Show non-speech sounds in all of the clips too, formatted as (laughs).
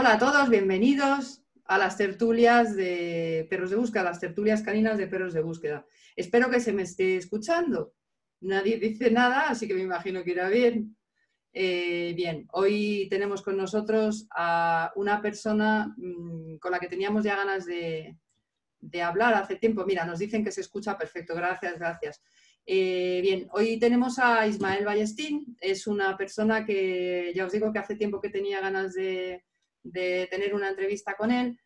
Hola a todos, bienvenidos a las tertulias de perros de búsqueda, las tertulias caninas de perros de búsqueda. Espero que se me esté escuchando. Nadie dice nada, así que me imagino que irá bien. Eh, bien, hoy tenemos con nosotros a una persona mm, con la que teníamos ya ganas de, hablar hace tiempo. Mira, nos dicen que se escucha perfecto. Gracias, gracias. Eh, bien, hoy tenemos a Ismael Ballestín. Es una persona que ya os digo que hace tiempo que tenía ganas de, tener una entrevista con él,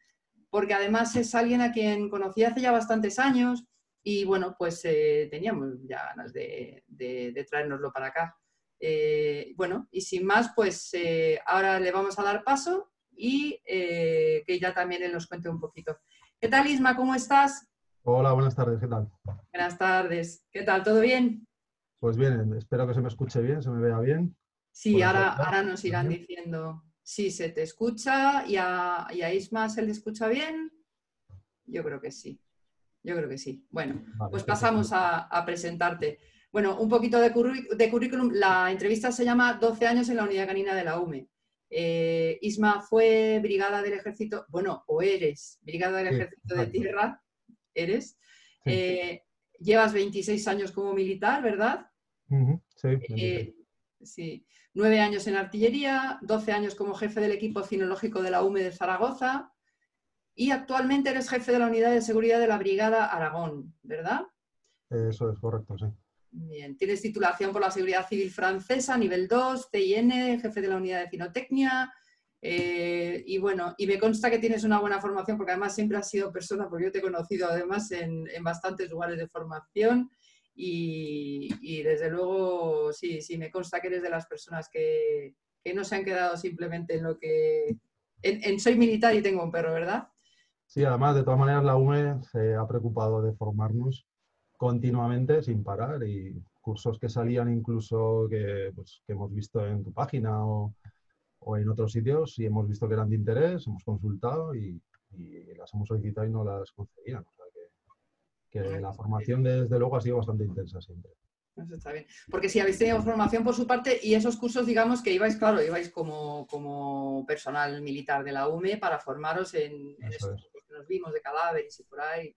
porque además es alguien a quien conocí hace ya bastantes años y bueno, pues eh, teníamos ya ganas de, de, traérnoslo para acá. Eh, bueno, y sin más, pues ahora le vamos a dar paso y que ya también él nos cuente un poquito. ¿Qué tal, Isma? ¿Cómo estás? Hola, buenas tardes, ¿qué tal? Buenas tardes, ¿qué tal? ¿Todo bien? Pues bien, espero que se me escuche bien, se me vea bien. Sí, ahora, ahora nos irán diciendo si se te escucha y a, Isma se le escucha bien. Yo creo que sí, yo creo que sí. Bueno, pues pasamos a, presentarte. Bueno, un poquito de, currículum. La entrevista se llama 12 años en la unidad canina de la UME. Eh, Isma fue brigada del ejército, bueno, o eres brigada del ejército de tierra eres. Eh, llevas 26 años como militar, ¿verdad? sí, eh, sí. Nueve años en artillería, 12 años como jefe del equipo cinológico de la UME de Zaragoza y actualmente eres jefe de la unidad de seguridad de la Brigada Aragón, ¿verdad? Eso es correcto, sí. Bien, tienes titulación por la Seguridad Civil Francesa, nivel 2, CIN, jefe de la unidad de cinotecnia, eh, y bueno, y me consta que tienes una buena formación porque además siempre has sido persona, porque yo te he conocido además en, bastantes lugares de formación y, desde luego sí, sí, me consta que eres de las personas que, no se han quedado simplemente en lo que... En, soy militar y tengo un perro, ¿verdad? Sí, además de todas maneras la UME se ha preocupado de formarnos continuamente sin parar y cursos que salían incluso que, pues, que hemos visto en tu página o en otros sitios y hemos visto que eran de interés, hemos consultado y, las hemos solicitado y no las concedían. Que, la formación desde luego ha sido bastante intensa siempre. Eso está bien. Porque si habéis tenido formación por su parte y esos cursos, digamos que ibais, claro, ibais como, como personal militar de la UME para formaros en, esos que nos vimos de cadáveres y por ahí.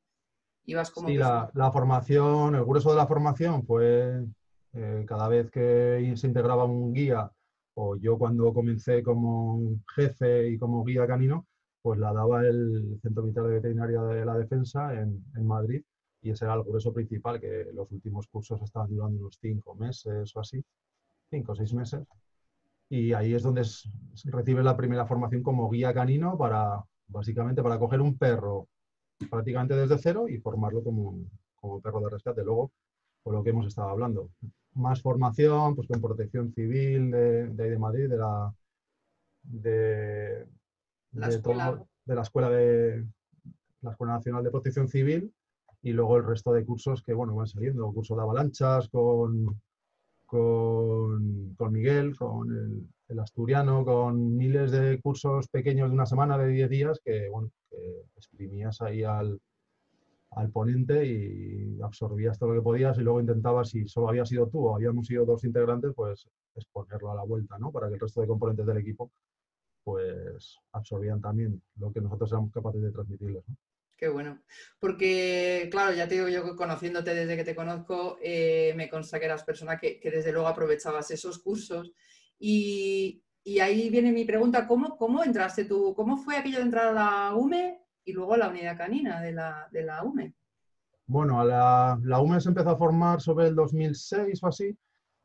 Ibas como sí, la, la, formación, el grueso de la formación fue eh, cada vez que se integraba un guía o yo cuando comencé como jefe y como guía canino, pues la daba el Centro Militar de Veterinaria de la Defensa en, Madrid y ese era el grueso principal, que los últimos cursos estaban durando unos cinco meses o así, cinco o seis meses. Y ahí es donde recibe la primera formación como guía canino para, básicamente, para coger un perro prácticamente desde cero y formarlo como, como perro de rescate. Luego, por lo que hemos estado hablando, más formación, pues con protección civil de, de, de Madrid, de la, de, la escuela. de la escuela de la Escuela Nacional de Protección Civil y luego el resto de cursos que bueno van saliendo, curso de avalanchas con, con, con Miguel, con el, asturiano, con miles de cursos pequeños de una semana, de 10 días, que bueno, que exprimías ahí al, al ponente y absorbías todo lo que podías y luego intentabas, si solo había sido tú o habíamos sido dos integrantes, pues exponerlo a la vuelta, ¿no? Para que el resto de componentes del equipo pues absorbían también lo que nosotros éramos capaces de transmitirles. Qué bueno. Porque, claro, ya te digo yo conociéndote desde que te conozco, eh, me consta que eras persona que, desde luego aprovechabas esos cursos. Y, y, ahí viene mi pregunta, ¿cómo, ¿cómo entraste tú? ¿Cómo fue aquello de entrar a la UME y luego la unidad canina de la, de la UME. Bueno, la, la, UME se empezó a formar sobre el 2006 o así.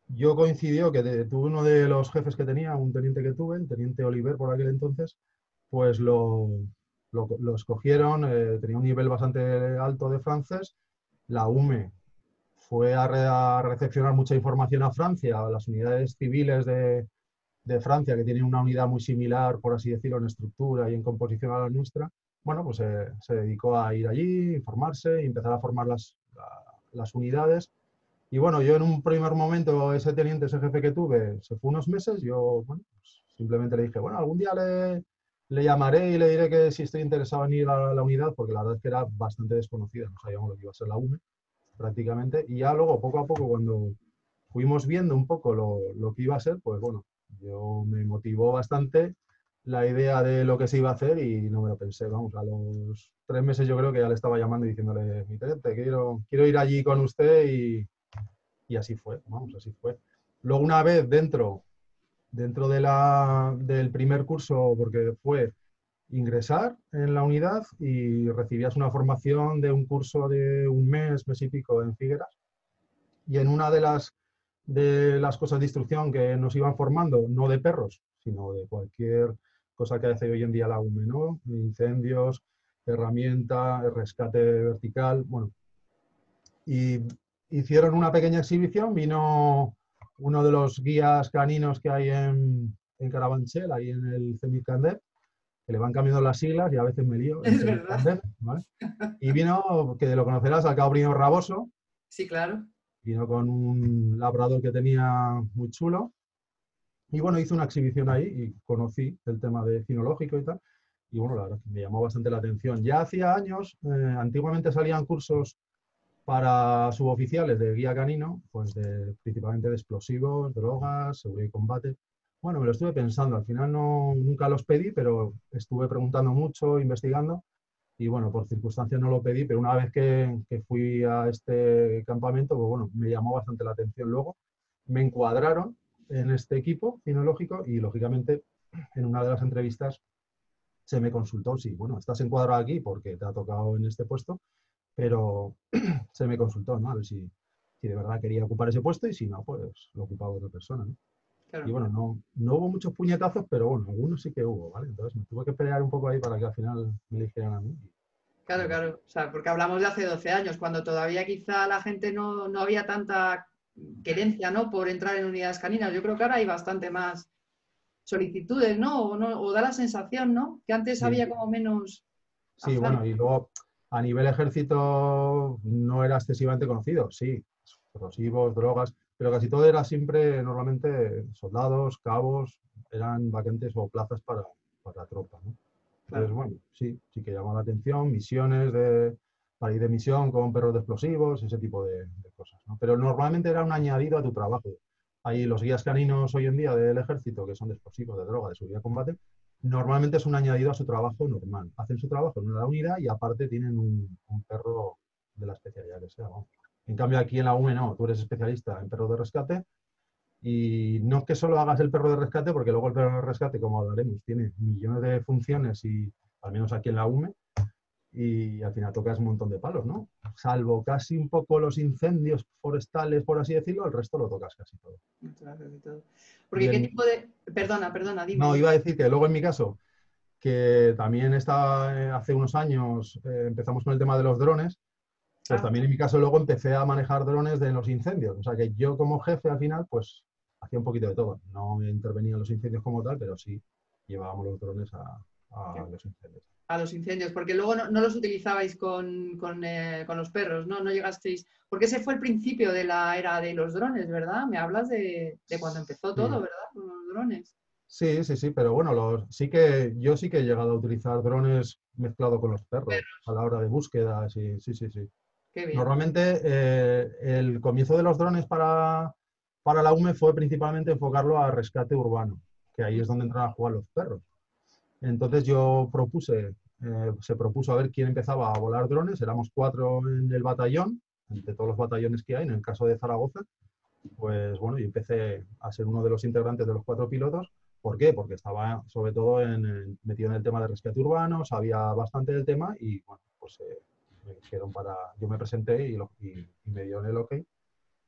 Yo coincidió que tuve uno de los jefes que tenía, un teniente que tuve, el teniente Oliver por aquel entonces, pues lo, lo, escogieron, eh, tenía un nivel bastante alto de francés. La UME fue a, recepcionar mucha información a Francia, a las unidades civiles de, de Francia, que tienen una unidad muy similar, por así decirlo, en estructura y en composición a la nuestra bueno, pues eh, se dedicó a ir allí, informarse y empezar a formar las, las, unidades. Y bueno, yo en un primer momento, ese teniente, ese jefe que tuve, se fue unos meses, yo bueno, pues simplemente le dije, bueno, algún día le, le, llamaré y le diré que si estoy interesado en ir a la unidad, porque la verdad es que era bastante desconocida, no sabíamos lo que iba a ser la UME prácticamente. Y ya luego, poco a poco, cuando fuimos viendo un poco lo, lo que iba a ser, pues bueno, yo me motivó bastante la idea de lo que se iba a hacer y no me lo pensé. Vamos, a los tres meses yo creo que ya le estaba llamando y diciéndole, mi te quiero, quiero ir allí con usted y, y así fue, vamos, así fue. Luego una vez dentro, dentro de la, del primer curso, porque fue ingresar en la unidad y recibías una formación de un curso de un mes, pico en Figueras. Y en una de las, de las cosas de instrucción que nos iban formando, no de perros, sino de cualquier cosa que hace hoy en día la UME, ¿no? Incendios, herramienta, rescate vertical, bueno. Y hicieron una pequeña exhibición, vino uno de los guías caninos que hay en, en Carabanchel, ahí en el Cemicander, que le van cambiando las siglas y a veces me lío. Es verdad. Y vino, que lo conocerás, al cabo Raboso. Sí, claro. Vino con un labrador que tenía muy chulo y bueno, hice una exhibición ahí y conocí el tema de cinológico y tal. Y bueno, la verdad me llamó bastante la atención. Ya hacía años, eh, antiguamente salían cursos para suboficiales de guía canino, pues de, principalmente de explosivos, drogas, seguridad y combate. Bueno, me lo estuve pensando, al final no, nunca los pedí, pero estuve preguntando mucho, investigando, y bueno, por circunstancias no lo pedí, pero una vez que, que fui a este campamento, pues bueno, me llamó bastante la atención. Luego me encuadraron en este equipo cinológico y, lógicamente, en una de las entrevistas se me consultó, sí, bueno, estás encuadrado aquí porque te ha tocado en este puesto, pero (clears throat) se me consultó, ¿no? A ver si, si, de verdad quería ocupar ese puesto y si no, pues lo ocupaba otra persona, ¿no? Y bueno, no, no hubo muchos puñetazos, pero bueno, algunos sí que hubo, ¿vale? Entonces me tuve que pelear un poco ahí para que al final me eligieran a mí. Claro, claro. O sea, porque hablamos de hace 12 años, cuando todavía quizá la gente no, no había tanta querencia ¿no? por entrar en unidades caninas. Yo creo que ahora hay bastante más solicitudes, ¿no? O, da la sensación, ¿no? Que antes había como menos... Sí, bueno, y luego a nivel ejército no era excesivamente conocido, sí, explosivos, drogas, pero casi todo era siempre normalmente soldados, cabos, eran vacantes o plazas para, para tropa, ¿no? Entonces, bueno, sí, sí que llamó la atención, misiones de, para ir de misión con perros de explosivos, ese tipo de, cosas. Pero normalmente era un añadido a tu trabajo. Hay los guías caninos hoy en día del ejército, que son de explosivos, de droga, de seguridad de combate, normalmente es un añadido a su trabajo normal. Hacen su trabajo en una unidad y aparte tienen un, perro de la especialidad que sea. En cambio aquí en la UME no, tú eres especialista en perros de rescate y no es que solo hagas el perro de rescate, porque luego el perro de rescate, como hablaremos, tiene millones de funciones y al menos aquí en la UME, y al final tocas un montón de palos, ¿no? Salvo casi un poco los incendios forestales, por así decirlo, el resto lo tocas casi todo. Porque qué tipo de... Perdona, perdona, dime. No, iba a decir que luego en mi caso, que también está eh, hace unos años eh, empezamos con el tema de los drones, pues ah. también en mi caso luego empecé a manejar drones de los incendios. O sea que yo como jefe al final, pues hacía un poquito de todo. No intervenía en los incendios como tal, pero sí llevábamos los drones a, a los incendios a los incendios, porque luego no, los utilizabais con, eh, con, los perros, ¿no? No llegasteis, porque ese fue el principio de la era de los drones, ¿verdad? Me hablas de, cuando empezó todo, ¿verdad? Con los drones. Sí, sí, sí, pero bueno, los, sí que yo sí que he llegado a utilizar drones mezclado con los perros, a la hora de búsqueda, sí, sí, sí, sí. Normalmente eh, el comienzo de los drones para, para la UME fue principalmente enfocarlo a rescate urbano, que ahí es donde entran a jugar los perros. Entonces yo propuse, eh, se propuso a ver quién empezaba a volar drones, éramos cuatro en el batallón, entre todos los batallones que hay, en el caso de Zaragoza, pues bueno, yo empecé a ser uno de los integrantes de los cuatro pilotos. ¿Por qué? Porque estaba sobre todo en, metido en el tema de rescate urbano, sabía bastante del tema y bueno, pues eh, me dijeron para, yo me presenté y, y, me dieron el ok.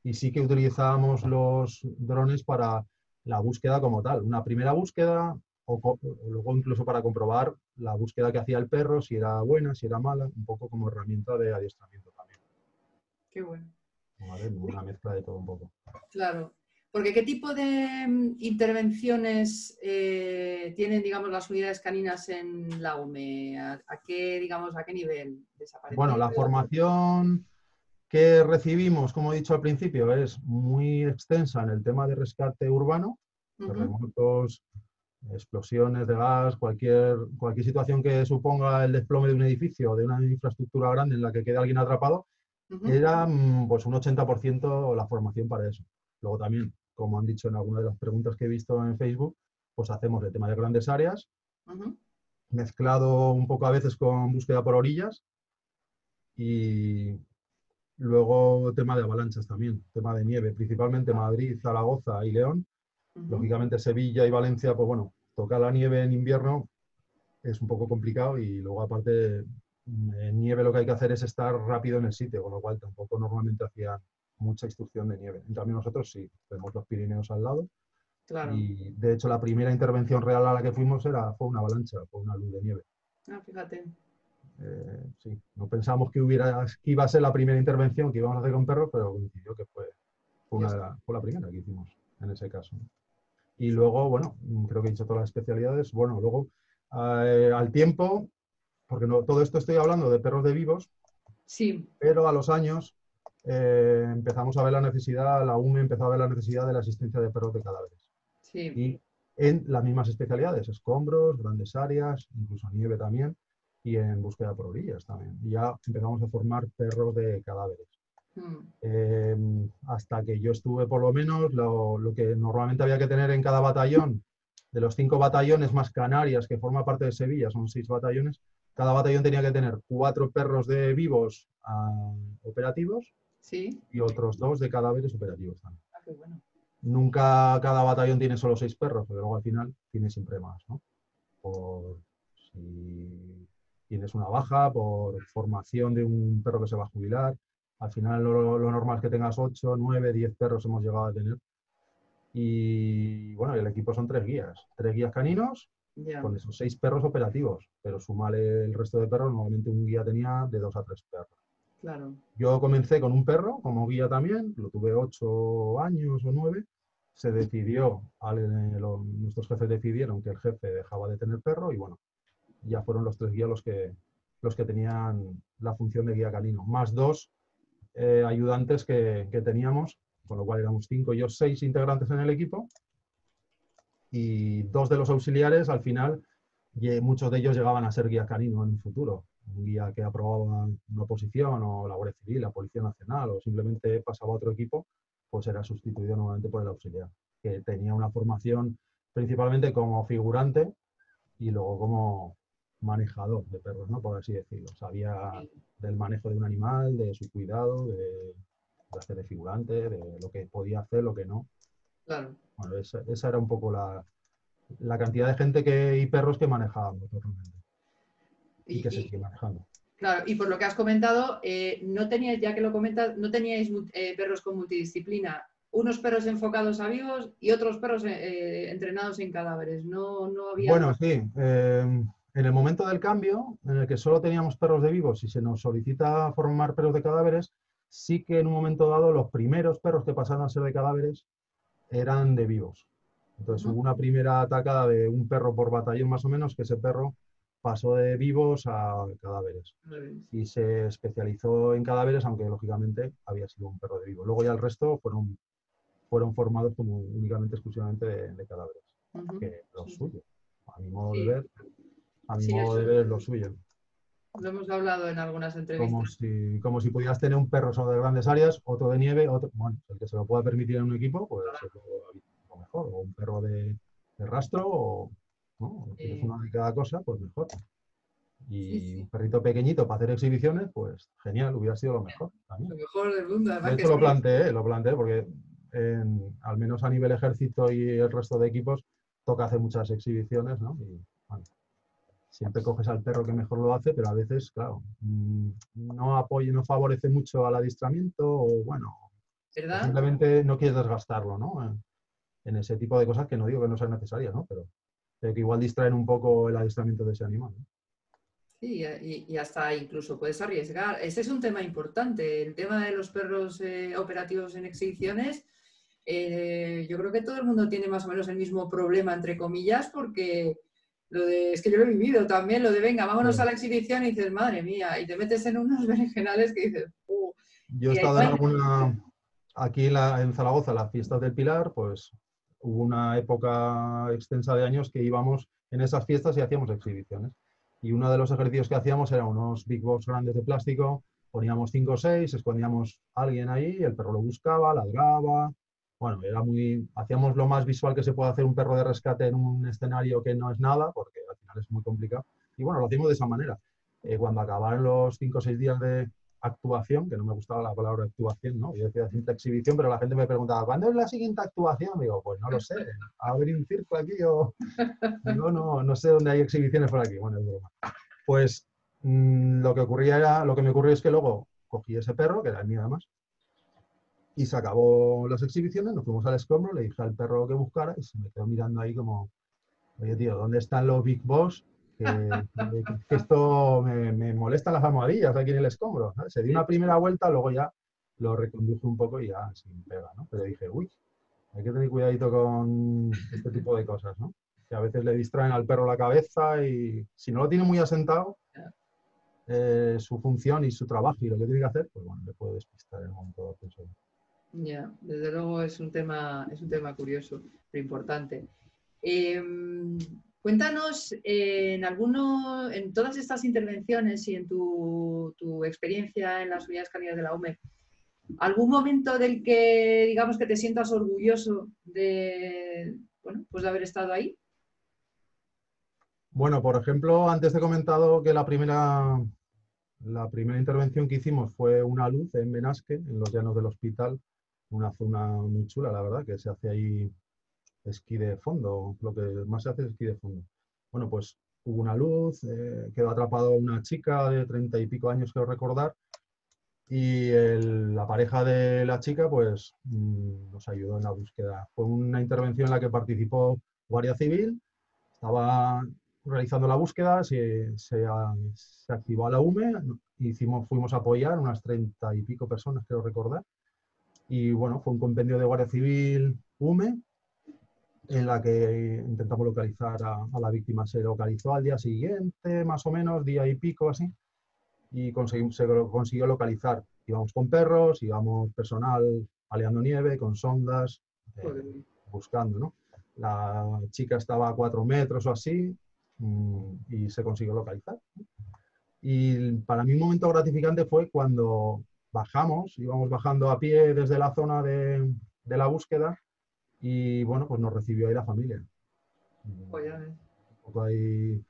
Y sí que utilizábamos los drones para la búsqueda como tal. Una primera búsqueda, o, luego incluso para comprobar la búsqueda que hacía el perro, si era buena, si era mala, un poco como herramienta de adiestramiento también. Qué bueno. Una mezcla de todo un poco. Claro. Porque ¿qué tipo de mm, intervenciones eh, tienen, digamos, las unidades caninas en la UME? ¿A, qué, digamos, a qué nivel desaparece? Bueno, la formación que recibimos, como he dicho al principio, es muy extensa en el tema de rescate urbano, terremotos, explosiones de gas, cualquier, cualquier situación que suponga el desplome de un edificio o de una infraestructura grande en la que quede alguien atrapado, era mm, pues un 80% la formación para eso. Luego también, como han dicho en alguna de las preguntas que he visto en Facebook, pues hacemos el tema de grandes áreas, mezclado un poco a veces con búsqueda por orillas y luego tema de avalanchas también, tema de nieve, principalmente Madrid, Zaragoza y León. Lógicamente Sevilla y Valencia, pues bueno, tocar la nieve en invierno es un poco complicado y luego aparte en nieve lo que hay que hacer es estar rápido en el sitio, con lo cual tampoco normalmente hacía mucha instrucción de nieve. En cambio nosotros sí, tenemos los Pirineos al lado y de hecho la primera intervención real a la que fuimos era, fue una avalancha, fue una luz de nieve. Ah, fíjate. Eh, sí, no pensamos que, hubiera, que iba a ser la primera intervención que íbamos a hacer con perros, pero coincidió que fue, fue, una fue la primera que hicimos en ese caso. Y luego, bueno, creo que he dicho todas las especialidades. Bueno, luego eh, al tiempo, porque no, todo esto estoy hablando de perros de vivos, sí. pero a los años eh, empezamos a ver la necesidad, la UME empezó a ver la necesidad de la asistencia de perros de cadáveres. Y en las mismas especialidades, escombros, grandes áreas, incluso nieve también, y en búsqueda por orillas también. Y ya empezamos a formar perros de cadáveres. Eh, hasta que yo estuve, por lo menos, lo, que normalmente había que tener en cada batallón, de los cinco batallones más Canarias, que forma parte de Sevilla, son seis batallones, cada batallón tenía que tener cuatro perros de vivos ah, operativos y otros dos de cadáveres operativos también. Ah, qué bueno nunca cada batallón tiene solo seis perros, pero luego al final tiene siempre más, ¿no? Por si tienes una baja, por formación de un perro que se va a jubilar. Al final lo, normal es que tengas ocho, nueve, diez perros hemos llegado a tener. Y bueno, el equipo son tres guías, tres guías caninos con esos seis perros operativos, pero sumale el resto de perros, normalmente un guía tenía de dos a tres perros. Claro. Yo comencé con un perro como guía también, lo tuve ocho años o nueve, se decidió, nuestros jefes decidieron que el jefe dejaba de tener perro y bueno, ya fueron los tres guías los que, los que tenían la función de guía canino, más dos eh, ayudantes que, teníamos, con lo cual éramos cinco y yo seis integrantes en el equipo. Y dos de los auxiliares al final, muchos de ellos llegaban a ser guía canino en un futuro, un guía que aprobaba una oposición o la Guardia Civil, la Policía Nacional o simplemente pasaba a otro equipo pues era sustituido nuevamente por el auxiliar, que tenía una formación principalmente como figurante y luego como manejador de perros, ¿no? Por así decirlo. Sabía del manejo de un animal, de su cuidado, de, hacer de figurante, de lo que podía hacer, lo que no. Claro. Bueno, esa, era un poco la, cantidad de gente que, y perros que manejábamos normalmente. Y, que se sigue manejando. Claro, y por lo que has comentado, eh, no teníais, ya que lo comentas, no teníais eh, perros con multidisciplina, unos perros enfocados a vivos y otros perros eh, entrenados en cadáveres. No, no había. Bueno, sí. En el momento del cambio, en el que solo teníamos perros de vivos y se nos solicita formar perros de cadáveres, sí que en un momento dado los primeros perros que pasaron a ser de cadáveres eran de vivos. Entonces hubo una primera atacada de un perro por batallón más o menos, que ese perro pasó de vivos a cadáveres. Y se especializó en cadáveres, aunque lógicamente había sido un perro de vivo. Luego ya el resto fueron, fueron formados como únicamente, exclusivamente de, cadáveres. Que es lo suyo. A mi modo de ver, a mi modo de ver es lo suyo. Lo hemos hablado en algunas entrevistas. Como si, como si pudieras tener un perro solo de grandes áreas, otro de nieve, otro, bueno, el que se lo pueda permitir en un equipo, pues es lo, mejor. O un perro de, de rastro o, ¿no? tienes una de cada cosa, pues mejor. Y un perrito pequeñito para hacer exhibiciones, pues genial, hubiera sido lo mejor. Lo mejor del mundo. De hecho, lo planteé, lo planteé porque al menos a nivel ejército y el resto de equipos toca hacer muchas exhibiciones, ¿no? Y siempre coges al perro que mejor lo hace, pero a veces, claro, mm, no apoya, no favorece mucho al adiestramiento o bueno, simplemente no quieres desgastarlo, ¿no? En ese tipo de cosas que no digo que no sean necesarias, ¿no? Pero que igual distraen un poco el adiestramiento de ese animal. Sí, y, hasta incluso puedes arriesgar. Ese es un tema importante, el tema de los perros eh, operativos en exhibiciones. Eh, yo creo que todo el mundo tiene más o menos el mismo problema, entre comillas, porque lo de, es que yo lo he vivido también, lo de venga, vámonos a la exhibición y dices, madre mía, y te metes en unos (laughs) berenjenales que dices, uh, Yo he estado en alguna, aquí en, en Zaragoza, las fiestas del Pilar, pues hubo una época extensa de años que íbamos en esas fiestas y hacíamos exhibiciones. Y uno de los ejercicios que hacíamos era unos big box grandes de plástico, poníamos cinco o seis, escondíamos a alguien ahí, el perro lo buscaba, ladraba. Bueno, era muy, hacíamos lo más visual que se puede hacer un perro de rescate en un escenario que no es nada, porque al final es muy complicado. Y bueno, lo hacemos de esa manera. Eh, cuando acabaron los cinco o seis días de actuación, que no me gustaba la palabra actuación, ¿no? Yo decía cinta exhibición, pero la gente me preguntaba, ¿cuándo es la siguiente actuación? Digo, pues no lo sé, ¿ha abrir un circo aquí o...? (laughs) no, no, no sé dónde hay exhibiciones por aquí. Bueno, es broma. Pues mm, lo que ocurría era, lo que me ocurrió es que luego cogí ese perro, que era el mío además, y se acabó las exhibiciones, nos fuimos al escombro, le dije al perro que buscara y se me quedó mirando ahí como, oye tío, ¿dónde están los Big Boss? Que, (laughs) esto me, me, molesta las almohadillas aquí en el escombro. Se dio una primera vuelta, luego ya lo reconduje un poco y ya sin pega, ¿no? Pero dije, uy, hay que tener cuidadito con este tipo de cosas, ¿no? Que a veces le distraen al perro la cabeza y si no lo tiene muy asentado, eh, su función y su trabajo y lo que tiene que hacer, pues bueno, le puede despistar en el momento Ya, desde luego es un tema, es un tema curioso, pero importante. Em, cuéntanos eh, en alguno, en todas estas intervenciones y en tu, experiencia en las unidades caninas de la UME, algún momento del que digamos que te sientas orgulloso de, bueno, pues de haber estado ahí. Bueno, por ejemplo, antes he comentado que la primera, la primera intervención que hicimos fue una luz en Benasque, en los llanos del hospital, una zona muy chula, la verdad, que se hace ahí esquí de fondo, lo que más se hace es esquí de fondo. Bueno, pues hubo una luz, eh, quedó atrapado una chica de treinta y pico años, quiero recordar, y la pareja de la chica, pues, mm, nos ayudó en la búsqueda. Fue una intervención en la que participó Guardia Civil, estaba realizando la búsqueda, se, se, se activó la UME, hicimos, fuimos a apoyar unas treinta y pico personas, quiero recordar. Y bueno, fue un compendio de Guardia Civil UME en la que intentamos localizar a, la víctima. Se localizó al día siguiente, más o menos, día y pico así, y conseguimos, se consiguió localizar. Íbamos con perros, íbamos personal aleando nieve, con sondas, eh, buscando, ¿no? La chica estaba a cuatro metros o así, Mm, y se consiguió localizar. Y para mí un momento gratificante fue cuando bajamos, íbamos bajando a pie desde la zona de, de la búsqueda y bueno, pues nos recibió ahí la familia. Un poco ahí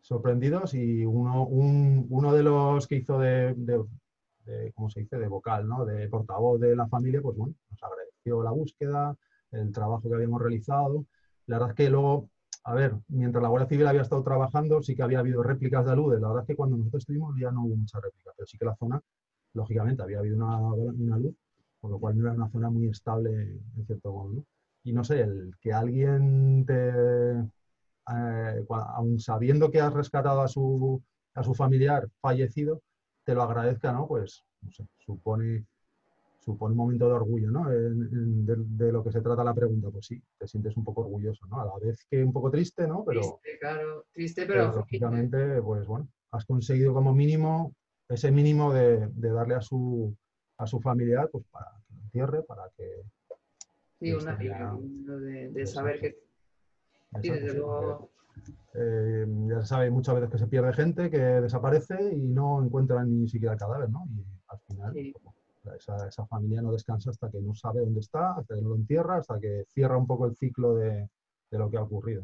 sorprendidos y uno, un, uno de los que hizo de, de, ¿cómo se dice?, de vocal, ¿no? De portavoz de la familia, pues bueno, nos agradeció la búsqueda, el trabajo que habíamos realizado. La verdad es que luego a ver, mientras la Guardia Civil había estado trabajando, sí que había habido réplicas de aludes. La verdad es que cuando nosotros estuvimos ya no hubo mucha réplica, pero sí que la zona, lógicamente, había habido una, una luz, por lo cual no era una zona muy estable en cierto modo. ¿no? Y no sé, el que alguien te, eh, aun sabiendo que has rescatado a su, a su familiar fallecido, te lo agradezca, ¿no? Pues, no sé, supone supone un momento de orgullo, ¿no? de, lo que se trata la pregunta, pues sí, te sientes un poco orgulloso, ¿no? A la vez que un poco triste, ¿no? Pero, triste, claro, triste, pero... lógicamente, pues bueno, has conseguido como mínimo ese mínimo de, darle a su, a su familiar, pues para que lo entierre, para que... Sí, un alivio de, saber que... Sí, desde luego... Eh, ya se sabe muchas veces que se pierde gente, que desaparece y no encuentran ni siquiera el cadáver, ¿no? Y al final... Pues, esa, familia no descansa hasta que no sabe dónde está, hasta que no lo entierra, hasta que cierra un poco el ciclo de, lo que ha ocurrido.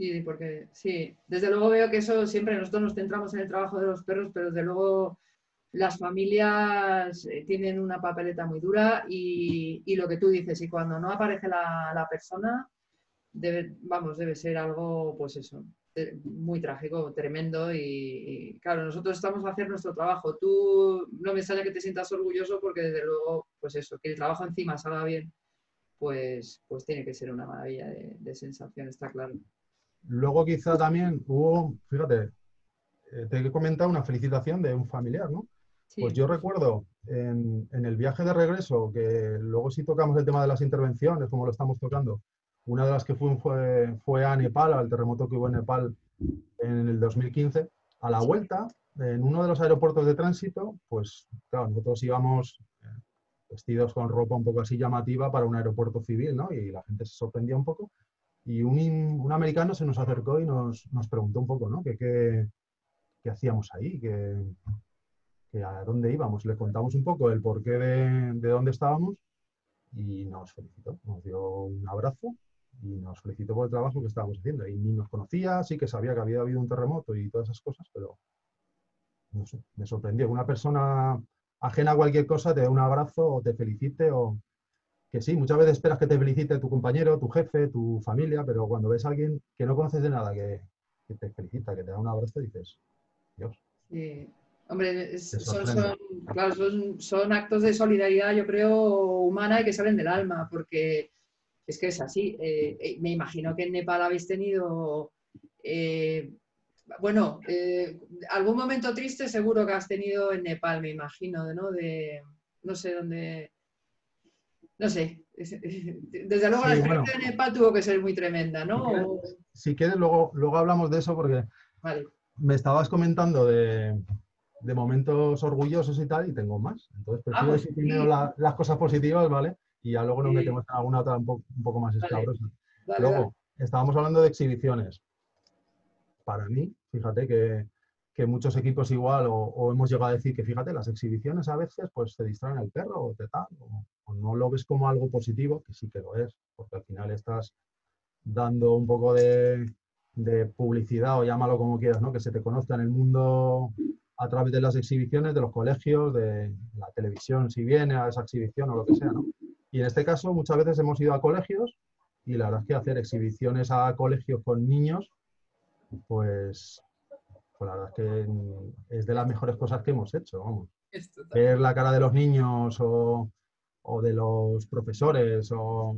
Sí, porque sí, desde luego veo que eso siempre nosotros nos centramos en el trabajo de los perros, pero desde luego las familias eh, tienen una papeleta muy dura y, lo que tú dices, y cuando no aparece la, la persona, debe, vamos, debe ser algo, pues eso, muy trágico, tremendo y, claro, nosotros estamos a hacer nuestro trabajo. Tú no me sale que te sientas orgulloso porque desde luego, pues eso, que el trabajo encima salga bien, pues, pues tiene que ser una maravilla de, sensación, está claro. Luego quizá también hubo, fíjate, eh, te he comentado una felicitación de un familiar, ¿no? Pues yo recuerdo en, en, el viaje de regreso, que luego sí tocamos el tema de las intervenciones, como lo estamos tocando, una de las que fue, fue, fue a Nepal, al terremoto que hubo en Nepal en el 2015. A la vuelta, en uno de los aeropuertos de tránsito, pues claro, nosotros íbamos eh, vestidos con ropa un poco así llamativa para un aeropuerto civil, ¿no? Y la gente se sorprendía un poco. Y un, un americano se nos acercó y nos, nos preguntó un poco, ¿no? ¿Qué, qué, hacíamos ahí? ¿Qué, ¿A dónde íbamos? Le contamos un poco el porqué de, de dónde estábamos y nos felicitó, nos dio un abrazo y nos felicitó por el trabajo que estábamos haciendo. Y ni nos conocía, sí que sabía que había habido un terremoto y todas esas cosas, pero no sé, me sorprendió. Una persona ajena a cualquier cosa te dé un abrazo o te felicite o que sí, muchas veces esperas que te felicite tu compañero, tu jefe, tu familia, pero cuando ves a alguien que no conoces de nada, que, te felicita, que te da un abrazo, dices, Dios. Sí. Hombre, son, claro, son, actos de solidaridad, yo creo, humana y que salen del alma, porque es que es así. Eh, eh, me imagino que en Nepal habéis tenido, eh, bueno, algún momento triste seguro que has tenido en Nepal, me imagino, ¿no? De, no sé dónde, no sé. Desde luego la experiencia de Nepal tuvo que ser muy tremenda, ¿no? Si quieres, luego, luego hablamos de eso porque me estabas comentando de, momentos orgullosos y tal, y tengo más. Entonces, prefiero ah, pues decir primero las cosas positivas, ¿vale? y ya luego nos metemos en alguna otra un poco, más escabrosa. luego, estábamos hablando de exhibiciones. Para mí, fíjate que, muchos equipos igual, o, hemos llegado a decir que, fíjate, las exhibiciones a veces pues te distraen el perro o te tal, o, no lo ves como algo positivo, que sí que lo es, porque al final estás dando un poco de, de publicidad, o llámalo como quieras, ¿no? que se te conozca en el mundo a través de las exhibiciones, de los colegios, de la televisión, si viene a esa exhibición o lo que sea, ¿no? Y en este caso muchas veces hemos ido a colegios y la verdad es que hacer exhibiciones a colegios con niños, pues, pues la verdad es que es de las mejores cosas que hemos hecho, vamos. Ver la cara de los niños o, de los profesores o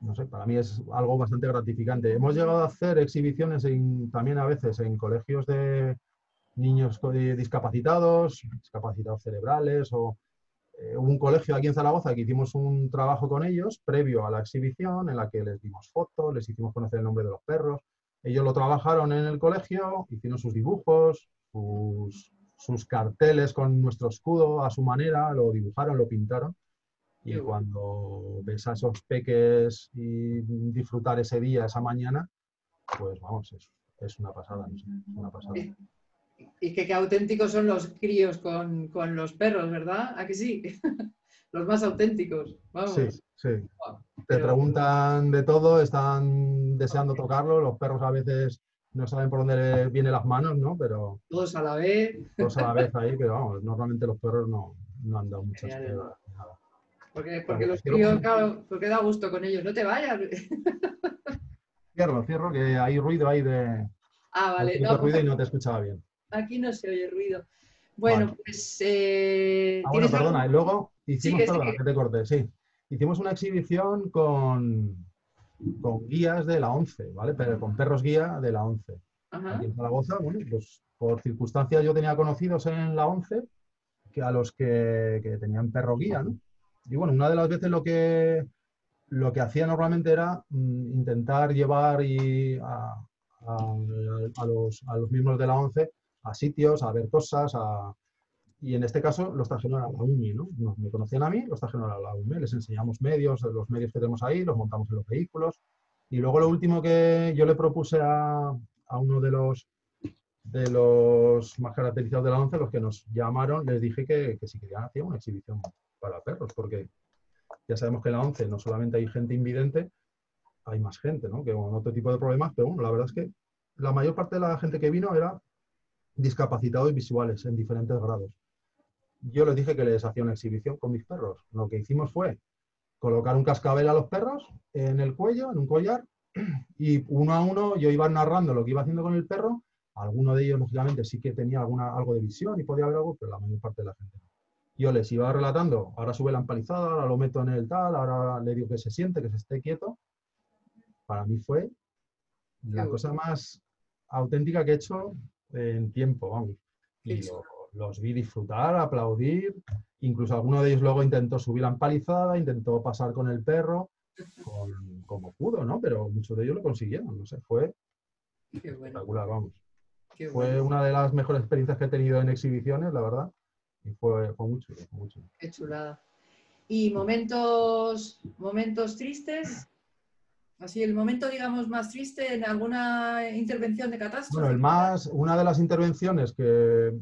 no sé, para mí es algo bastante gratificante. Hemos llegado a hacer exhibiciones también a veces en colegios de niños discapacitados, discapacitados cerebrales o eh, hubo un colegio aquí en Zaragoza que hicimos un trabajo con ellos previo a la exhibición en la que les dimos fotos, les hicimos conocer el nombre de los perros. Ellos lo trabajaron en el colegio, hicieron sus dibujos, sus, carteles con nuestro escudo a su manera, lo dibujaron, lo pintaron. Y cuando ves a esos peques y disfrutar ese día, esa mañana, pues vamos, es, es una pasada, es una pasada. Y que, auténticos son los críos con, los perros, ¿verdad? ¿A que sí? (laughs) los más auténticos. Vamos. Sí, sí. Te preguntan de todo, están deseando tocarlo. Los perros a veces no saben por dónde vienen las manos, ¿no? Pero. Todos a la vez. Todos a la vez ahí, pero (laughs) vamos, normalmente los perros no, no han dado muchas Porque, porque los críos, claro, porque da gusto con ellos. No te vayas. (laughs) Cierro, cierro, que hay ruido ahí de. Ah, vale. No, ruido y no te escuchaba bien. Aquí no se oye ruido. Bueno, pues. Eh, ah, bueno, perdona, y luego hicimos, perdona, que... te corté, sí. Hicimos una exhibición con, con guías de la 11, ¿vale? Pero con perros guía de la 11. Aquí en Zaragoza, bueno, pues por circunstancias yo tenía conocidos en la 11 que a los que, que tenían perro guía, ¿no? Y bueno, una de las veces lo que, lo que hacía normalmente era mm, intentar llevar y a, a, los, a, los, miembros de la 11 a sitios, a ver cosas, y en este caso los trajeron a la UMI, ¿no? me conocían a mí, los trajeron a la UMI, les enseñamos medios, los medios que tenemos ahí, los montamos en los vehículos, y luego lo último que yo le propuse a, uno de los de los más caracterizados de la ONCE, los que nos llamaron, les dije que, si querían hacer una exhibición para perros, porque ya sabemos que en la ONCE no solamente hay gente invidente, hay más gente, ¿no? Que con otro tipo de problemas, pero bueno, la verdad es que la mayor parte de la gente que vino era discapacitados visuales en diferentes grados. Yo les dije que les hacía una exhibición con mis perros. Lo que hicimos fue colocar un cascabel a los perros en el cuello, en un collar, (clears throat) y uno a uno yo iba narrando lo que iba haciendo con el perro. Alguno de ellos, lógicamente, sí que tenía alguna, algo de visión y podía ver algo, pero la mayor parte de la gente no. Yo les iba relatando, ahora sube la empalizada, ahora lo meto en el tal, ahora le digo que se siente, que se esté quieto. Para mí fue la cosa más auténtica que he hecho en tiempo, vamos. Y los vi disfrutar, aplaudir, incluso alguno de ellos luego intentó subir la empalizada, intentó pasar con el perro, como pudo, ¿no? Pero muchos de ellos lo consiguieron, no sé, fue espectacular, vamos. fue una de las mejores experiencias que he tenido en exhibiciones, la verdad, y fue, fue mucho, mucho. Qué chulada. ¿Y momentos, momentos tristes? Así, el momento, digamos, más triste en alguna intervención de catástrofe. Bueno, el más, una de las intervenciones que,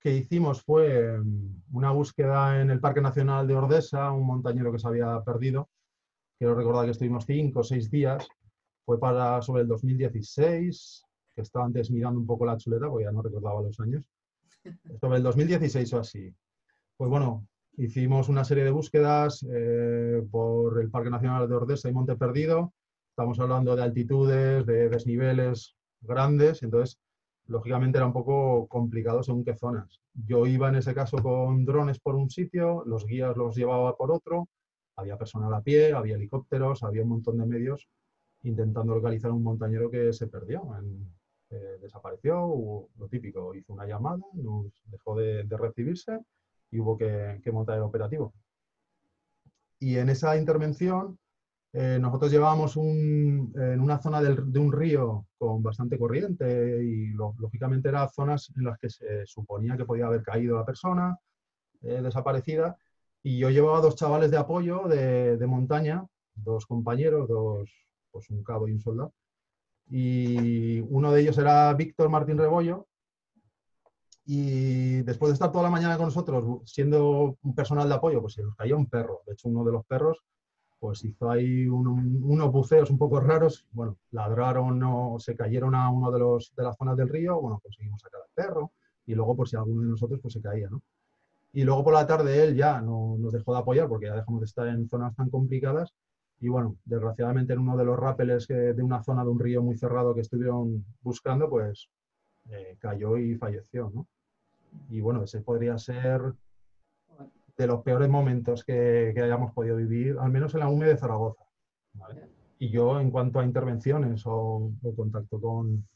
que hicimos fue mm, una búsqueda en el Parque Nacional de Ordesa, un montañero que se había perdido, quiero recordar que estuvimos cinco o seis días, fue para sobre el 2016, que estaba antes mirando un poco la chuleta, porque ya no recordaba los años, (laughs) sobre el 2016 o así. Pues bueno, hicimos una serie de búsquedas eh, por el Parque Nacional de Ordesa y Monte Perdido. Estamos hablando de altitudes, de desniveles grandes, entonces lógicamente era un poco complicado según qué zonas. Yo iba en ese caso con drones por un sitio, los guías los llevaba por otro, había personal a pie, había helicópteros, había un montón de medios intentando localizar un montañero que se perdió, eh, desapareció, lo típico, hizo una llamada, nos dejó de, recibirse y hubo que, montar el operativo. Y en esa intervención eh, nosotros llevábamos en una zona de un río con bastante corriente y lógicamente eran zonas en las que se suponía que podía haber caído la persona eh, desaparecida y yo llevaba dos chavales de apoyo de, de montaña, dos compañeros, dos, pues un cabo y un soldado. Y uno de ellos era Víctor Martín Rebollo. Y después de estar toda la mañana con nosotros, siendo un personal de apoyo, pues se nos cayó un perro. De hecho, uno de los perros pues hizo ahí unos buceos un poco raros. Bueno, ladraron o se cayeron a uno de, los, de las zonas del río. Bueno, conseguimos sacar al perro. Y luego, por si alguno de nosotros pues, se caía, ¿no? Y luego por la tarde él ya no nos dejó de apoyar porque ya dejamos de estar en zonas tan complicadas y bueno, desgraciadamente en uno de los rápeles de una zona de un río muy cerrado que estuvieron buscando, pues eh, cayó y falleció, ¿no? Y bueno, ese podría ser de los peores momentos que, hayamos podido vivir, al menos en la UME de Zaragoza. Y yo, en cuanto a intervenciones o, contacto con,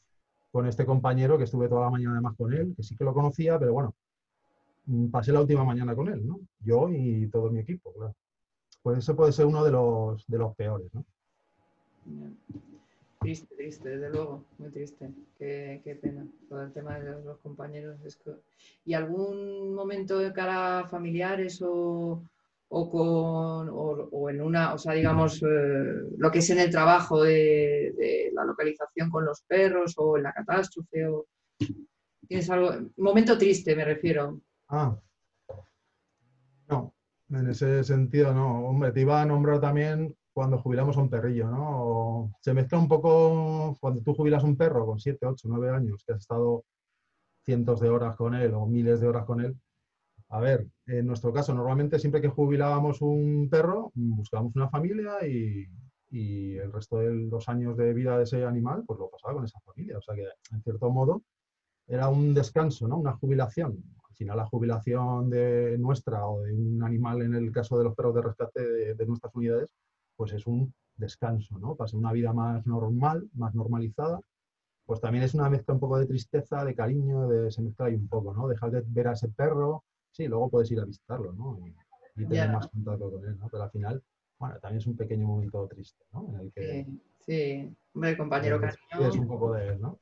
con, este compañero, que estuve toda la mañana además con él, que sí que lo conocía, pero bueno, mm, pasé la última mañana con él, ¿no? Yo y todo mi equipo, claro pues eso puede ser uno de los, de los peores, ¿no? Triste, triste, desde luego, muy triste. Qué, pena. Todo el tema de los, compañeros. ¿Y algún momento de cara a familiares o, con, o, en una, o sea, digamos, eh, lo que es en el trabajo de, la localización con los perros o en la catástrofe? O, ¿Tienes algo? Momento triste, me refiero. Ah, no, en ese sentido, no. Hombre, te iba a nombrar también cuando jubilamos a un perrillo, ¿no? se mezcla un poco cuando tú jubilas un perro con 7, 8, 9 años, que has estado cientos de horas con él o miles de horas con él. A ver, en nuestro caso, normalmente siempre que jubilábamos un perro, buscábamos una familia y, y el resto de los años de vida de ese animal, pues lo pasaba con esa familia. O sea que, en cierto modo, era un descanso, ¿no? Una jubilación al final la jubilación de nuestra o de un animal, en el caso de los perros de rescate de, nuestras unidades, pues es un descanso, ¿no? Pasa una vida más normal, más normalizada. Pues también es una mezcla un poco de tristeza, de cariño, de se mezcla ahí un poco, ¿no? Dejar de ver a ese perro, sí, luego puedes ir a visitarlo, ¿no? Y, tener más contacto con él, ¿no? Pero al final, bueno, también es un pequeño momento triste, ¿no? En el que, sí, sí. hombre, compañero cariño. Es un poco de, ¿no?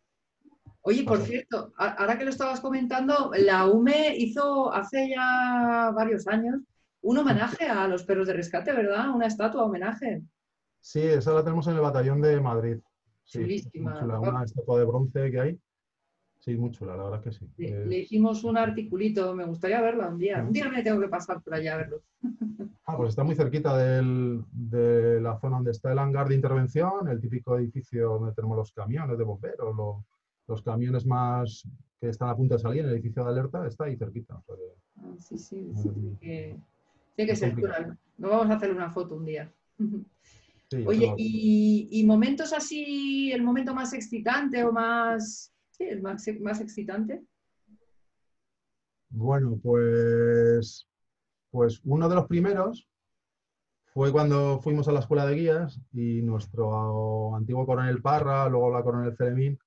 Oye, por cierto, ahora que lo estabas comentando, la UME hizo hace ya varios años un homenaje a los perros de rescate, ¿verdad? Una estatua homenaje. Sí, esa la tenemos en el batallón de Madrid. Sí, una estatua de bronce que hay. Sí, muy chula, la verdad que sí. Le, hicimos un articulito, me gustaría verla un día. Un día me tengo que pasar por allá a verlo. (laughs) Ah, pues está muy cerquita de la zona donde está el hangar de intervención, el típico edificio donde tenemos los camiones de bomberos, los los camiones más que están a punto de salir el edificio de alerta está ahí cerquita. Ah, sí, sí, sí, tiene que, tiene que ser No vamos a hacer una foto un día. Oye, y, momentos así, el momento más excitante o más, sí, el más, más excitante? Bueno, pues, pues uno de los primeros fue cuando fuimos a la escuela de guías y nuestro antiguo coronel Parra, luego la coronel Ceremín,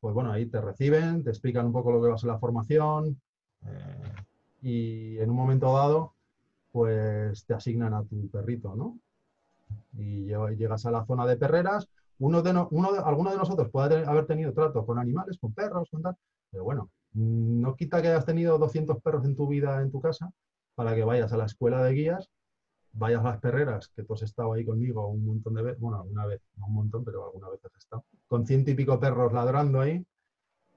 pues bueno, ahí te reciben, te explican un poco lo que va a ser la formación eh, y en un momento dado, pues te asignan a tu perrito, ¿no? Y llegas a la zona de perreras. Uno de, uno de, alguno de nosotros puede haber tenido trato con animales, con perros, con tal, pero bueno, no quita que hayas tenido 200 perros en tu vida en tu casa para que vayas a la escuela de guías vayas a las perreras, que tú has estado ahí conmigo un montón de veces, bueno, una vez, no un montón, pero alguna vez has estado, con ciento y pico perros ladrando ahí,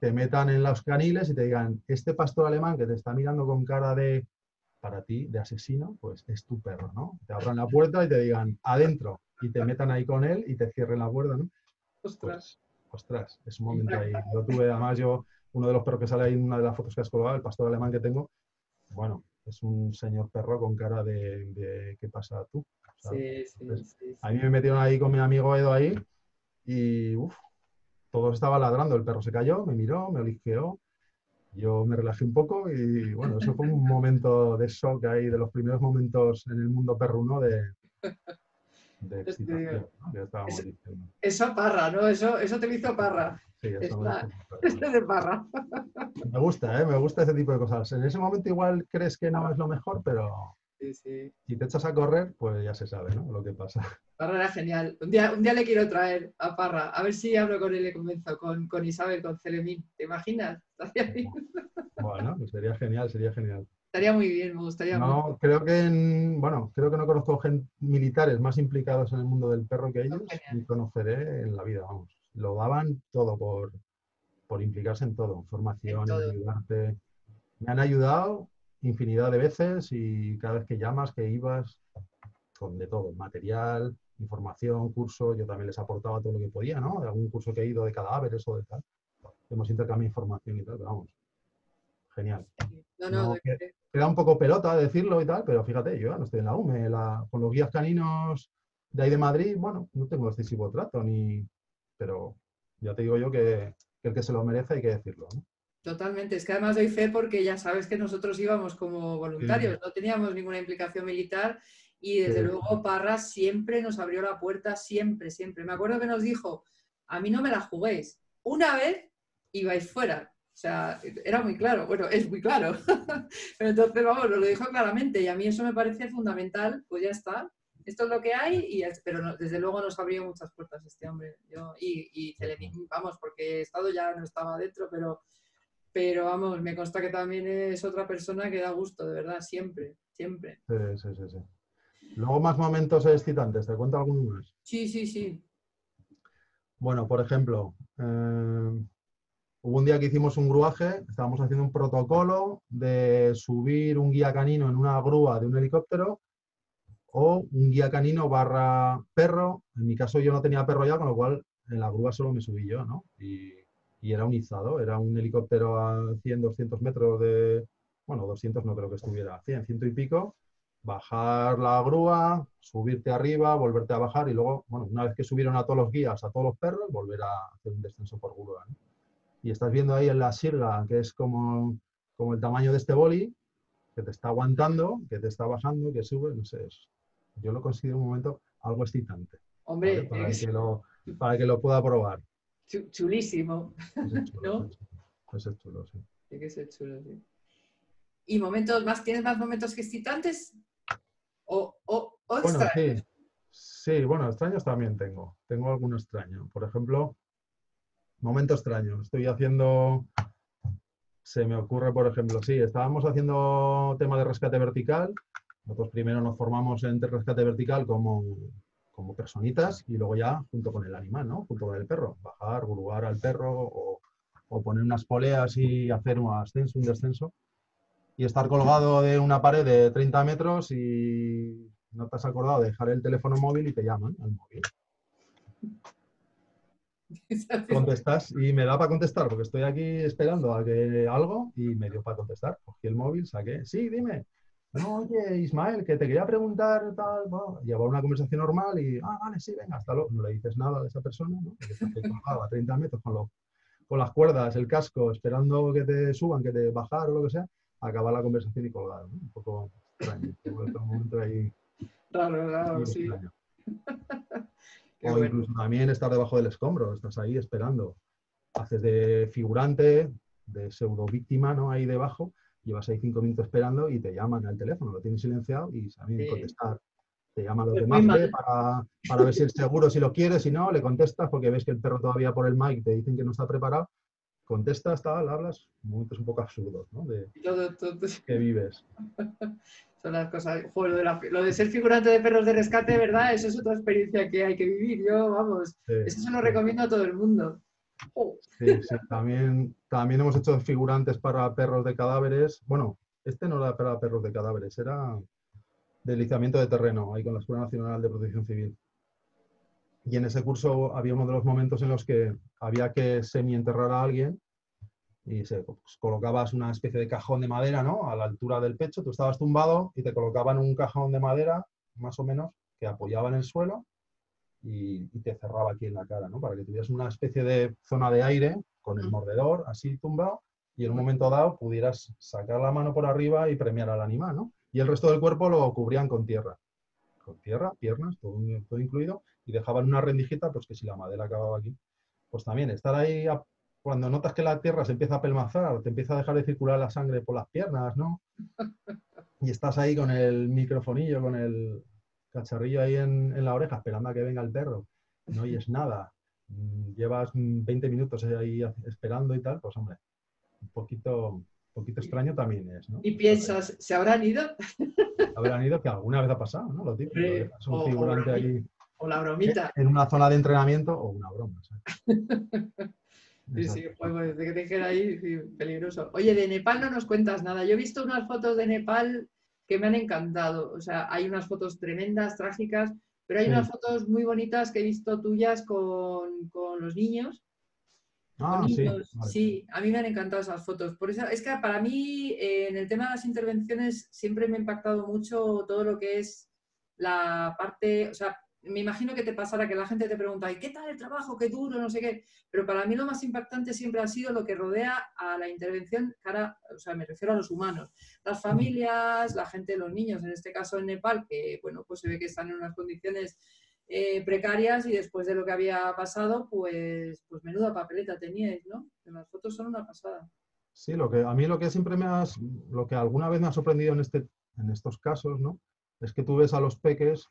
te metan en los caniles y te digan, este pastor alemán que te está mirando con cara de, para ti, de asesino, pues es tu perro, ¿no? Te abran la puerta y te digan, adentro, y te metan ahí con él y te cierren la puerta, ¿no? Ostras. Pues, ostras, es un momento ahí. Yo tuve, además, yo, uno de los perros que sale ahí en una de las fotos que has colgado, el pastor alemán que tengo, bueno, es un señor perro con cara de, de ¿qué pasa tú? Sí, sí, sí, sí. A mí me metieron ahí con mi amigo Edo ahí y uff, todos estaban ladrando. El perro se cayó, me miró, me olisqueó. Yo me relajé un poco y bueno, eso fue un momento de shock ahí, de los primeros momentos en el mundo perruno de, de Este, excitación, ¿no? es- parra, ¿no? Eso, eso te lo hizo parra. Sí, eso me está- gusta. Este de parra. Me gusta, ¿eh? me gusta ese tipo de cosas. En ese momento igual crees que no es lo mejor, pero Sí, sí. si te echas a correr, pues ya se sabe ¿no? lo que pasa. Parra era genial. Un día, un día le quiero traer a Parra. A ver si hablo con él y le convenzo. Con, con Isabel, con Celemín. ¿Te imaginas? (laughs) Bueno, pues sería genial, sería genial. Estaría muy bien, me gustaría mucho. No, creo que en- bueno, creo que no conozco militares más implicados en el mundo del perro que ellos, ni conoceré en la vida, vamos. Lo daban todo por, por implicarse en todo, formación, en, todo. ayudarte. Me han ayudado infinidad de veces y cada vez que llamas, que ibas, con de todo, material, información, curso, yo también les aportaba todo lo que podía, ¿no? De algún curso que he ido de cadáveres o de tal. Hemos intercambiado información y tal, pero vamos. Genial. No, no, no, de- que- queda un poco pelota decirlo y tal, pero fíjate, yo ya no estoy en la UME, la- con los guías caninos de ahí de Madrid, bueno, no tengo excesivo trato, ni, pero ya te digo yo que, que el que se lo merece hay que decirlo. ¿no? Totalmente, es que además doy fe porque ya sabes que nosotros íbamos como voluntarios, no teníamos ninguna implicación militar y desde Sí. luego Parra siempre nos abrió la puerta, siempre, siempre. Me acuerdo que nos dijo, a mí no me la juguéis, una vez ibais fuera. O sea, era muy claro, bueno, es muy claro. (laughs) Pero entonces, vamos, nos lo dijo claramente y a mí eso me parece fundamental, pues ya está. Esto es lo que hay, y pero no- desde luego nos abrió muchas puertas este hombre. Yo, y, y vamos, porque he estado ya no estaba dentro, pero pero vamos, me consta que también es otra persona que da gusto, de verdad, siempre, siempre. Sí, sí, sí, sí. Luego más momentos excitantes, te cuento alguno más. Sí, sí, sí. Bueno, por ejemplo, eh, hubo un día que hicimos un gruaje, estábamos haciendo un protocolo de subir un guía canino en una grúa de un helicóptero o un guía canino barra perro. En mi caso yo no tenía perro ya, con lo cual en la grúa solo me subí yo, ¿no? Y, y era un izado, era un helicóptero a 100, 200 metros de... Bueno, 200 no creo que estuviera, 100, ciento y pico. Bajar la grúa, subirte arriba, volverte a bajar y luego, bueno, una vez que subieron a todos los guías, a todos los perros, volver a hacer un descenso por grúa. ¿no? Y estás viendo ahí en la sirga, que es como, como el tamaño de este boli, que te está aguantando, que te está bajando, que sube, no sé. es- yo lo considero un momento algo excitante. Hombre, ¿vale? Para, es que lo, para que lo pueda probar. Chu- chulísimo. Ese es (laughs) chulo, ¿No? ese es chulo, sí. Tiene que ser chulo, sí. ¿Y momentos más? ¿Tienes más momentos que excitantes? ¿O, o, o Bueno, extraños? sí. Sí, bueno, extraños también tengo. Tengo algún extraño. Por ejemplo, momento extraño. Estoy haciendo. Se me ocurre, por ejemplo, sí, estábamos haciendo tema de rescate vertical. Nosotros primero nos formamos en rescate vertical como, como personitas y luego ya junto con el animal, ¿no? Junto con el perro. Bajar, grugar al perro o, o poner unas poleas y hacer un ascenso, un descenso. Y estar colgado de una pared de 30 metros y no te has acordado de dejar el teléfono móvil y te llaman al móvil. Contestas y me da para contestar porque estoy aquí esperando a que algo y me dio para contestar. Cogí el móvil, saqué. Sí, dime. No, oye, Ismael, que te quería preguntar tal. bueno, Llevaba una conversación normal y, ah, vale, sí, venga, hasta luego. No le dices nada a esa persona, ¿no? Ahí colgado a 30 metros con, las cuerdas, el casco, esperando que te suban, que te bajar o lo que sea. Acaba la conversación y colgado. ¿no? Un poco extraño. Un momento ahí Raro, raro, muy sí. (laughs) o bueno. incluso también estar debajo del escombro, estás ahí esperando. Haces de figurante, de pseudo víctima, ¿no? Ahí debajo, llevas ahí cinco minutos esperando y te llaman al teléfono, lo tienes silenciado y saben Sí. contestar. Te llaman los Pues de muy Mafre mal. para, para ver si es seguro, si lo quieres, si no, le contestas porque ves que el perro todavía por el mic te dicen que no está preparado. Contestas, tal, hablas, momentos un poco absurdos, ¿no? De que vives. (laughs) son las cosas. Joder, lo, de la- lo de ser figurante de perros de rescate, ¿verdad? Eso es otra experiencia que hay que vivir. Yo, vamos, Sí, eso se lo recomiendo a todo el mundo. Sí, sí, también, también hemos hecho figurantes para perros de cadáveres. Bueno, este no era para perros de cadáveres, era deslizamiento de terreno, ahí con la Escuela Nacional de Protección Civil. y en ese curso había uno de los momentos en los que había que semi-enterrar a alguien y se pues, colocabas una especie de cajón de madera, ¿no? A la altura del pecho, tú estabas tumbado y te colocaban un cajón de madera, más o menos, que apoyaba en el suelo y, te cerraba aquí en la cara, ¿no? Para que tuvieras una especie de zona de aire con el mordedor así tumbado y en un momento dado pudieras sacar la mano por arriba y premiar al animal, ¿no? Y el resto del cuerpo lo cubrían con tierra. Con tierra, piernas, todo, todo incluido, y dejaban una rendijita, pues que si la madera acababa aquí, pues también estar ahí cuando notas que la tierra se empieza a pelmazar, te empieza a dejar de circular la sangre por las piernas, ¿no? (laughs) Y estás ahí con el microfonillo, con el cacharrillo ahí en, la oreja, esperando a que venga el perro. No (laughs) oyes nada. Mm, llevas 20 minutos ahí esperando y tal, pues hombre, un poquito, poquito extraño también es, ¿no? Y piensas, ¿se habrán ido? (laughs) Habrán ido que alguna vez ha pasado, ¿no? Lo típico, un figurante ahí. O la bromita. En una zona de entrenamiento o una broma. (laughs) Sí, sí, juego desde que te dijera ahí, peligroso. Oye, de Nepal no nos cuentas nada. Yo he visto unas fotos de Nepal que me han encantado. O sea, hay unas fotos tremendas, trágicas, pero hay unas fotos muy bonitas que he visto tuyas con, los niños. Ah, sí, sí, a mí me han encantado esas fotos. Por eso, es que para mí, eh, en el tema de las intervenciones, siempre me ha impactado mucho todo lo que es la parte, o sea, me imagino que te pasará que la gente te pregunta, ¿y qué tal el trabajo? ¿Qué duro? No sé qué. Pero para mí lo más impactante siempre ha sido lo que rodea a la intervención cara, o sea, me refiero a los humanos. Las familias, la gente, los niños, en este caso en Nepal, que bueno, pues se ve que están en unas condiciones eh, precarias y después de lo que había pasado, pues, pues menuda papeleta teníais, ¿no? las fotos son una pasada. Sí, lo que a mí lo que siempre me has, lo que alguna vez me ha sorprendido en este, en estos casos, ¿no? Es que tú ves a los peques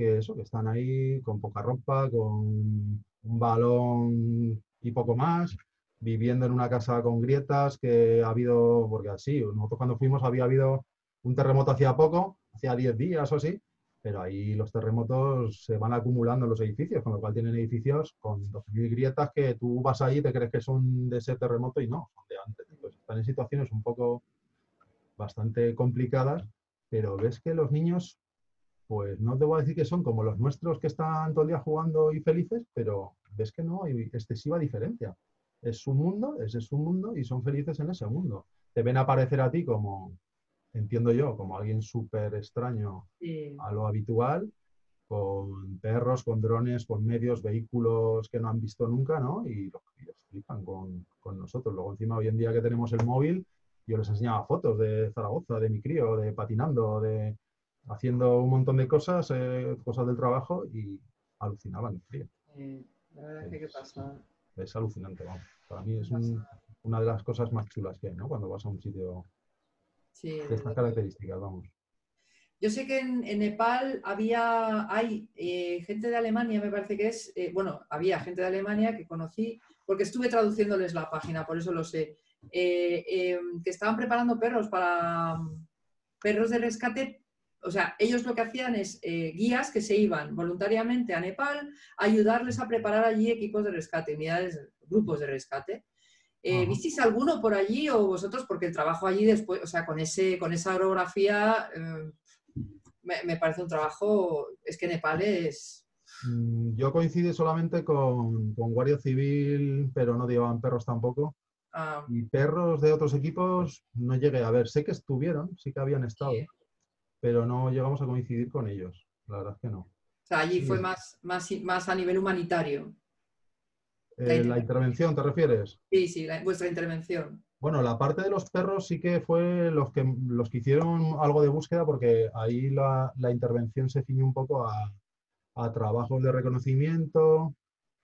que eso, que están ahí con poca ropa, con un balón y poco más, viviendo en una casa con grietas, que ha habido, porque así, nosotros cuando fuimos había habido un terremoto hacía poco, hacía 10 días o así, pero ahí los terremotos se van acumulando en los edificios, con lo cual tienen edificios con 12.000 grietas que tú vas ahí y te crees que son de ese terremoto y no, son de antes. están en situaciones un poco bastante complicadas, pero ves que los niños pues no te voy a decir que son como los nuestros que están todo el día jugando y felices, pero ves que no hay excesiva diferencia. Es su mundo, ese es su mundo y son felices en ese mundo. Te ven aparecer a ti como, entiendo yo, como alguien súper extraño a lo habitual, con perros, con drones, con medios, vehículos que no han visto nunca, ¿no? Y los flipan con, con nosotros. Luego encima hoy en día que tenemos el móvil, yo les enseñaba fotos de Zaragoza, de mi crío, de patinando, de haciendo un montón de cosas, eh, cosas del trabajo y alucinaban frío. la verdad es que pasa. Es alucinante, vamos. Para mí es una de las cosas más chulas que hay, ¿no? Cuando vas a un sitio de estas características, vamos. Yo sé que en, Nepal había, hay eh, gente de Alemania, me parece que es, eh, bueno, había gente de Alemania que conocí, porque estuve traduciéndoles la página, por eso lo sé, que estaban preparando perros para perros de rescate o sea, ellos lo que hacían es eh, guías que se iban voluntariamente a Nepal a ayudarles a preparar allí equipos de rescate, unidades, grupos de rescate. Eh, ¿Visteis alguno por allí o vosotros? Porque el trabajo allí después, o sea, con, ese, con esa orografía, eh, me, parece un trabajo, es que Nepal es... Mm, yo coincido solamente con, Guardia Civil, pero no llevaban perros tampoco. Ah. Y perros de otros equipos no llegué a ver. Sé que estuvieron, sí que habían estado pero no llegamos a coincidir con ellos. La verdad es que no. O sea, allí fue más, más, más a nivel humanitario. Eh, la, intervención, ¿te refieres? Sí, sí, vuestra intervención. Bueno, la parte de los perros sí que fue los que, los que hicieron algo de búsqueda porque ahí la, intervención se ciñó un poco a, trabajos de reconocimiento,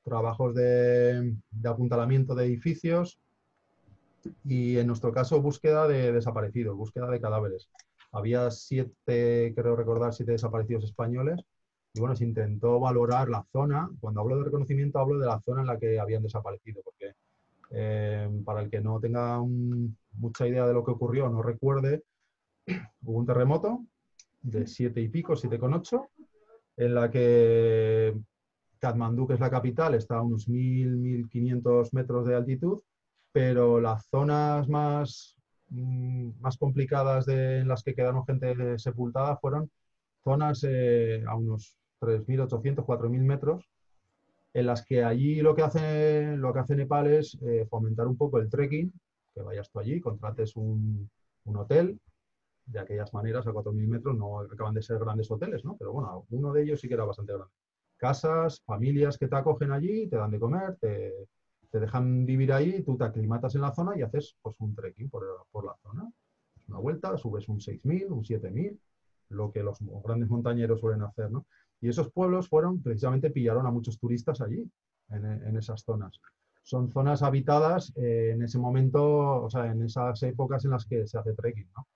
trabajos de, de, apuntalamiento de edificios y en nuestro caso búsqueda de desaparecidos, búsqueda de cadáveres. Había siete, creo recordar, siete desaparecidos españoles. Y bueno, se intentó valorar la zona. Cuando hablo de reconocimiento, hablo de la zona en la que habían desaparecido, porque eh, para el que no tenga mucha idea de lo que ocurrió, no recuerde, (clears throat) hubo un terremoto de siete y pico, siete con ocho, en la que Katmandú, que es la capital, está a unos 1.000, 1.500 metros de altitud, pero las zonas más más complicadas de, en las que quedaron gente sepultada fueron zonas eh, a unos 3.800, 4.000 metros, en las que allí lo que hace, lo que hace Nepal es eh, fomentar un poco el trekking, que vayas tú allí, contrates un, un hotel, de aquellas maneras a 4.000 metros no acaban de ser grandes hoteles, ¿no? Pero bueno, uno de ellos sí que era bastante grande. Casas, familias que te acogen allí, te dan de comer, te, te dejan vivir ahí, tú te aclimatas en la zona y haces pues un trekking por, la zona. Una vuelta, subes un 6.000, un 7.000, lo que los grandes montañeros suelen hacer, ¿no? Y esos pueblos fueron, precisamente pillaron a muchos turistas allí, en, esas zonas. Son zonas habitadas eh, en ese momento, o sea, en esas épocas en las que se hace trekking, ¿no?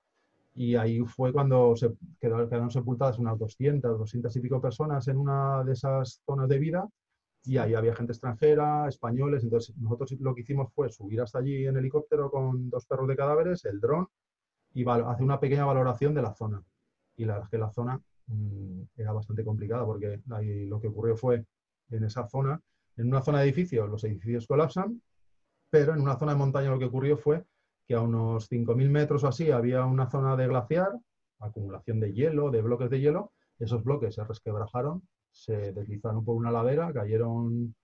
Y ahí fue cuando quedaron, quedaron sepultadas unas 200, 200 y pico personas en una de esas zonas de vida y ahí había gente extranjera, españoles, entonces nosotros lo que hicimos fue subir hasta allí en helicóptero con dos perros de cadáveres, el dron, y hacer una pequeña valoración de la zona. Y la verdad es que la zona mmm, era bastante complicada porque ahí lo que ocurrió fue en esa zona, en una zona de edificios, los edificios colapsan, pero en una zona de montaña lo que ocurrió fue que a unos 5.000 metros o así había una zona de glaciar, acumulación de hielo, de bloques de hielo, esos bloques se resquebrajaron, se deslizaron por una ladera, cayeron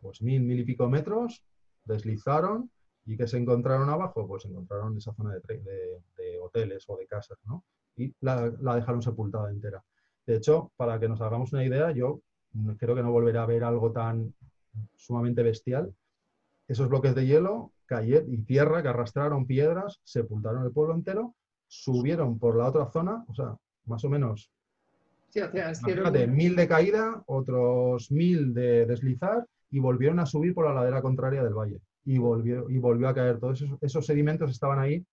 pues mil, mil y pico metros, deslizaron y que se encontraron abajo, pues encontraron esa zona de, hoteles o de casas, ¿no? Y la, dejaron sepultada entera. De hecho, para que nos hagamos una idea, yo creo que no volveré a ver algo tan sumamente bestial. Esos bloques de hielo y tierra que arrastraron piedras, sepultaron el pueblo entero, subieron por la otra zona, o sea, más o menos. Sí, mil de caída, otros mil de deslizar y volvieron a subir por la ladera contraria del valle. Y volvió, y volvió a caer. Todos esos, esos sedimentos estaban ahí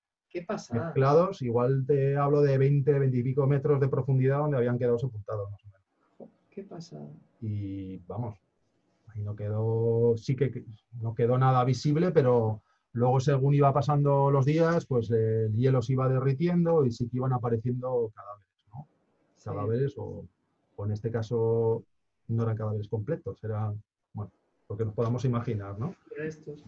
mezclados. Igual te hablo de 20, 20 y pico metros de profundidad donde habían quedado sepultados. Más o menos. ¿Qué pasa? Y vamos, ahí no quedó, sí que no quedó nada visible, pero luego según iba pasando los días, pues el hielo se iba derritiendo y sí que iban apareciendo cadáveres, Cadáveres o, o, en este caso no eran cadáveres completos, eran, bueno, lo que nos podamos imaginar, ¿no? Restos.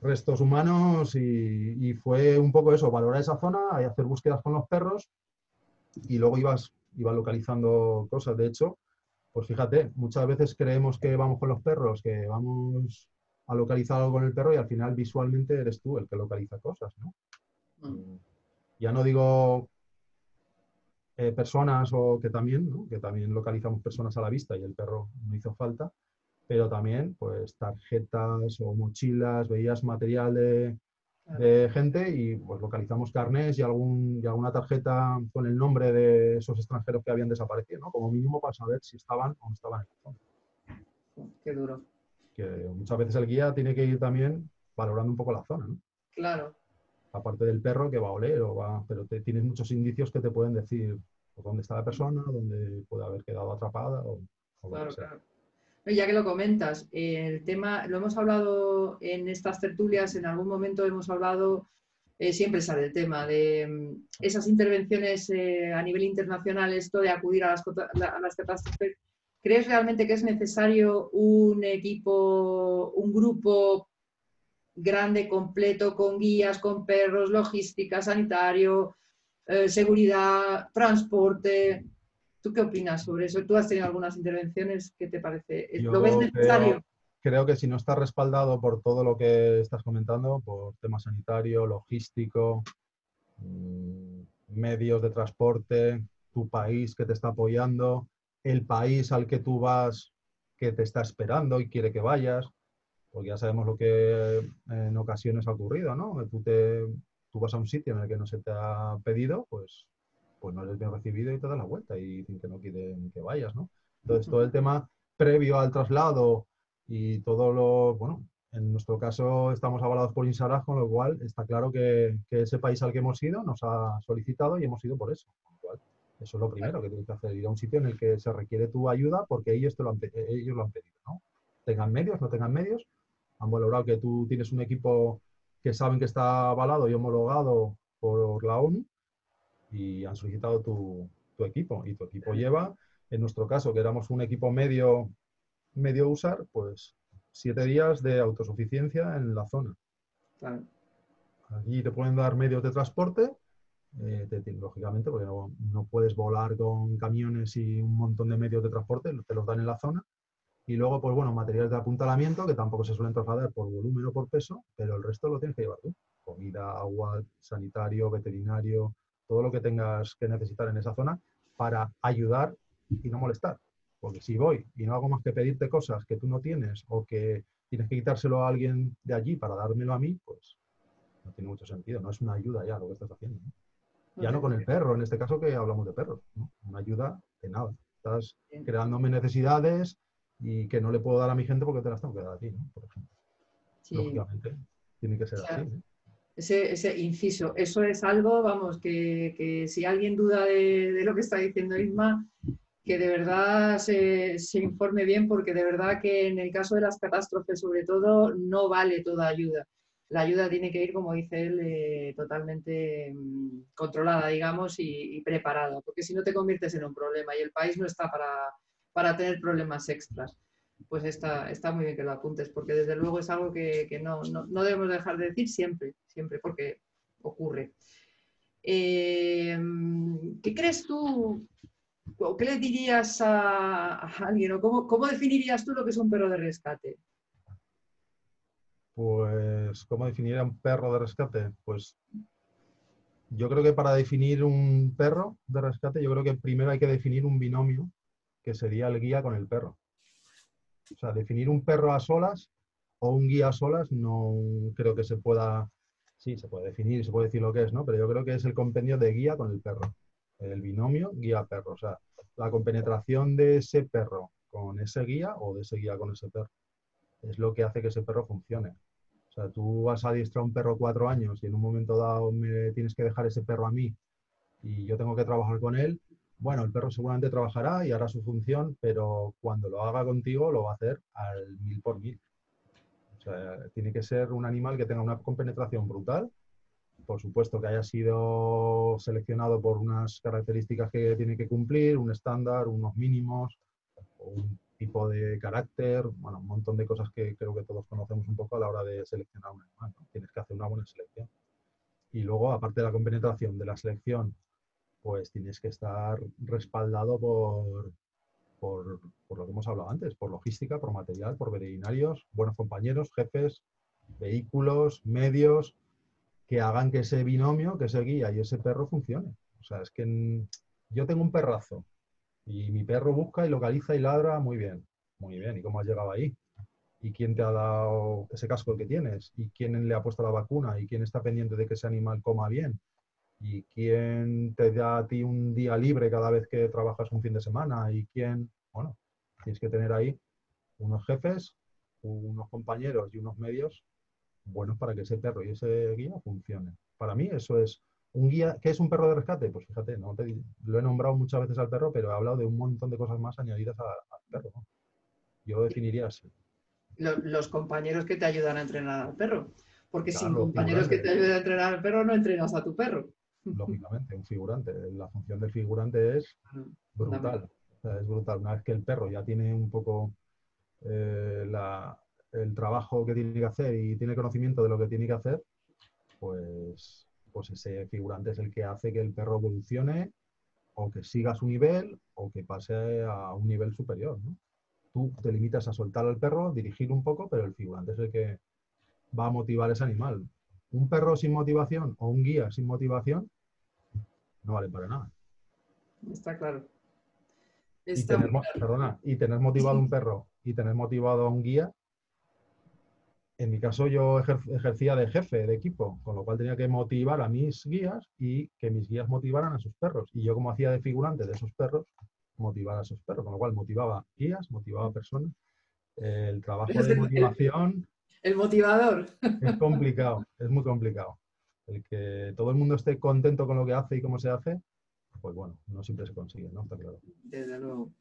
Restos humanos y, y fue un poco eso, valorar esa zona y hacer búsquedas con los perros y luego ibas, ibas localizando cosas. De hecho, pues fíjate, muchas veces creemos que vamos con los perros, que vamos a localizar algo con el perro y al final visualmente eres tú el que localiza cosas, ¿no? Mm. Ya no digo eh, personas o que también, ¿no? que también localizamos personas a la vista y el perro no hizo falta, pero también pues tarjetas o mochilas, veías material de, de gente y pues localizamos carnés y, algún, y alguna tarjeta con el nombre de esos extranjeros que habían desaparecido, ¿no? Como mínimo para saber si estaban o no estaban en la zona. Qué duro. Que muchas veces el guía tiene que ir también valorando un poco la zona, ¿no? Claro. Aparte del perro que va a oler, o va, pero te, tienes muchos indicios que te pueden decir pues, dónde está la persona, dónde puede haber quedado atrapada o, o claro, claro. Ya que lo comentas, el tema, lo hemos hablado en estas tertulias, en algún momento hemos hablado, eh, siempre sale el tema de mm, esas intervenciones eh, a nivel internacional, esto de acudir a las, a las catástrofes. ¿Crees realmente que es necesario un equipo, un grupo grande, completo, con guías, con perros, logística, sanitario, eh, seguridad, transporte? ¿Tú qué opinas sobre eso? ¿Tú has tenido algunas intervenciones? ¿Qué te parece? Yo ¿Lo ves necesario? Creo, creo, que si no está respaldado por todo lo que estás comentando, por tema sanitario, logístico, mmm, medios de transporte, tu país que te está apoyando, el país al que tú vas que te está esperando y quiere que vayas, porque ya sabemos lo que en ocasiones ha ocurrido, ¿no? Tú, te, tú vas a un sitio en el que no se te ha pedido, pues pues no eres bien recibido y te das la vuelta y dicen que no quieren que vayas, ¿no? Entonces, todo el tema previo al traslado y todo lo, bueno, en nuestro caso estamos avalados por Insarag, con lo cual está claro que, que, ese país al que hemos ido nos ha solicitado y hemos ido por eso. Eso es lo primero que tienes que hacer, ir a un sitio en el que se requiere tu ayuda porque ellos, te lo han, ellos lo han pedido, ¿no? Tengan medios, no tengan medios, han valorado que tú tienes un equipo que saben que está avalado y homologado por la ONU y han solicitado tu, tu, equipo y tu equipo lleva, en nuestro caso, que éramos un equipo medio, medio usar, pues siete días de autosuficiencia en la zona. Claro. Aquí te pueden dar medios de transporte, eh, te, lógicamente, porque no, no, puedes volar con camiones y un montón de medios de transporte, te los dan en la zona Y luego, pues bueno, materiales de apuntalamiento que tampoco se suelen trasladar por volumen o por peso, pero el resto lo tienes que llevar tú. Comida, agua, sanitario, veterinario, todo lo que tengas que necesitar en esa zona para ayudar y no molestar. Porque si voy y no hago más que pedirte cosas que tú no tienes o que tienes que quitárselo a alguien de allí para dármelo a mí, pues no tiene mucho sentido. No es una ayuda ya lo que estás haciendo. Ya no con el perro, en este caso que hablamos de perros. Una ayuda de nada. Estás creándome necesidades y que no le puedo dar a mi gente porque te las tengo que dar a ti, por ejemplo. Lógicamente, tiene que ser así. Ese, ese, inciso, eso es algo, vamos, que, si alguien duda de, de, lo que está diciendo Isma, que de verdad se, informe bien, porque de verdad que en el caso de las catástrofes, sobre todo, no vale toda ayuda. La ayuda tiene que ir, como dice él, eh, totalmente mm, controlada, digamos, y, preparada, porque si no te conviertes en un problema y el país no está para, para tener problemas extras. Pues está, está muy bien que lo apuntes, porque desde luego es algo que, no, no, debemos dejar de decir siempre, siempre, porque ocurre. Eh, ¿Qué crees tú ¿Qué le dirías a, alguien o cómo, definirías tú lo que es un perro de rescate? Pues, ¿cómo definiría un perro de rescate? Pues yo creo que para definir un perro de rescate, yo creo que primero hay que definir un binomio, que sería el guía con el perro. O sea, definir un perro a solas o un guía a solas no creo que se pueda, sí, se puede definir, se puede decir lo que es, ¿no? Pero yo creo que es el compendio de guía con el perro el binomio guía-perro. O sea, la compenetración de ese perro con ese guía o de ese guía con ese perro es lo que hace que ese perro funcione. O sea, tú vas a adiestrar a un perro cuatro años y en un momento dado me tienes que dejar ese perro a mí y yo tengo que trabajar con él. Bueno, el perro seguramente trabajará y hará su función, pero cuando lo haga contigo lo va a hacer al mil por mil. O sea, tiene que ser un animal que tenga una compenetración brutal por supuesto que haya sido seleccionado por unas características que tiene que cumplir, un estándar, unos mínimos, un tipo de carácter, bueno, un montón de cosas que creo que todos conocemos un poco a la hora de seleccionar un animal. Tienes que hacer una buena selección. Y luego, aparte de la compenetración de la selección, pues tienes que estar respaldado por, por, por, lo que hemos hablado antes, por logística, por material, por veterinarios, buenos compañeros, jefes, vehículos, medios, que hagan que ese binomio, que ese guía y ese perro funcione. O sea, es que yo tengo un perrazo y mi perro busca y localiza y ladra muy bien. Muy bien, ¿y cómo has llegado ahí? ¿Y quién te ha dado ese casco que tienes? ¿Y quién le ha puesto la vacuna? ¿Y quién está pendiente de que ese animal coma bien? ¿Y quién te da a ti un día libre cada vez que trabajas un fin de semana? ¿Y quién? Bueno, tienes que tener ahí unos jefes, unos compañeros y unos medios buenos para que ese perro y ese guía funcione. Para mí eso es un guía. ¿Qué es un perro de rescate? Pues fíjate, no lo he nombrado muchas veces al perro, pero he hablado de un montón de cosas más añadidas al perro. Yo definiría así. Los, compañeros que te ayudan a entrenar al perro. Porque sin compañeros que te ayuden a entrenar al perro no entrenas a tu perro. (laughs) Lógicamente, un figurante. La función del figurante es brutal. es brutal. Una vez que el perro ya tiene un poco eh, la, el trabajo que tiene que hacer y tiene conocimiento de lo que tiene que hacer, pues, pues ese figurante es el que hace que el perro evolucione o que siga su nivel o que pase a un nivel superior. Tú te limitas a soltar al perro, dirigir un poco, pero el figurante es el que va a motivar ese animal. Un perro sin motivación o un guía sin motivación no vale para nada. Está claro. y, tener, Perdona, y tener motivado un perro y tener motivado a un guía en mi caso yo ejercía de jefe de equipo, con lo cual tenía que motivar a mis guías y que mis guías motivaran a sus perros. Y yo como hacía de figurante de esos perros, motivar a esos perros, con lo cual motivaba guías, motivaba personas. El trabajo de motivación... El motivador. Es complicado, es muy complicado. El que todo el mundo esté contento con lo que hace y cómo se hace, pues bueno, no siempre se consigue, ¿no? Está claro. Desde luego.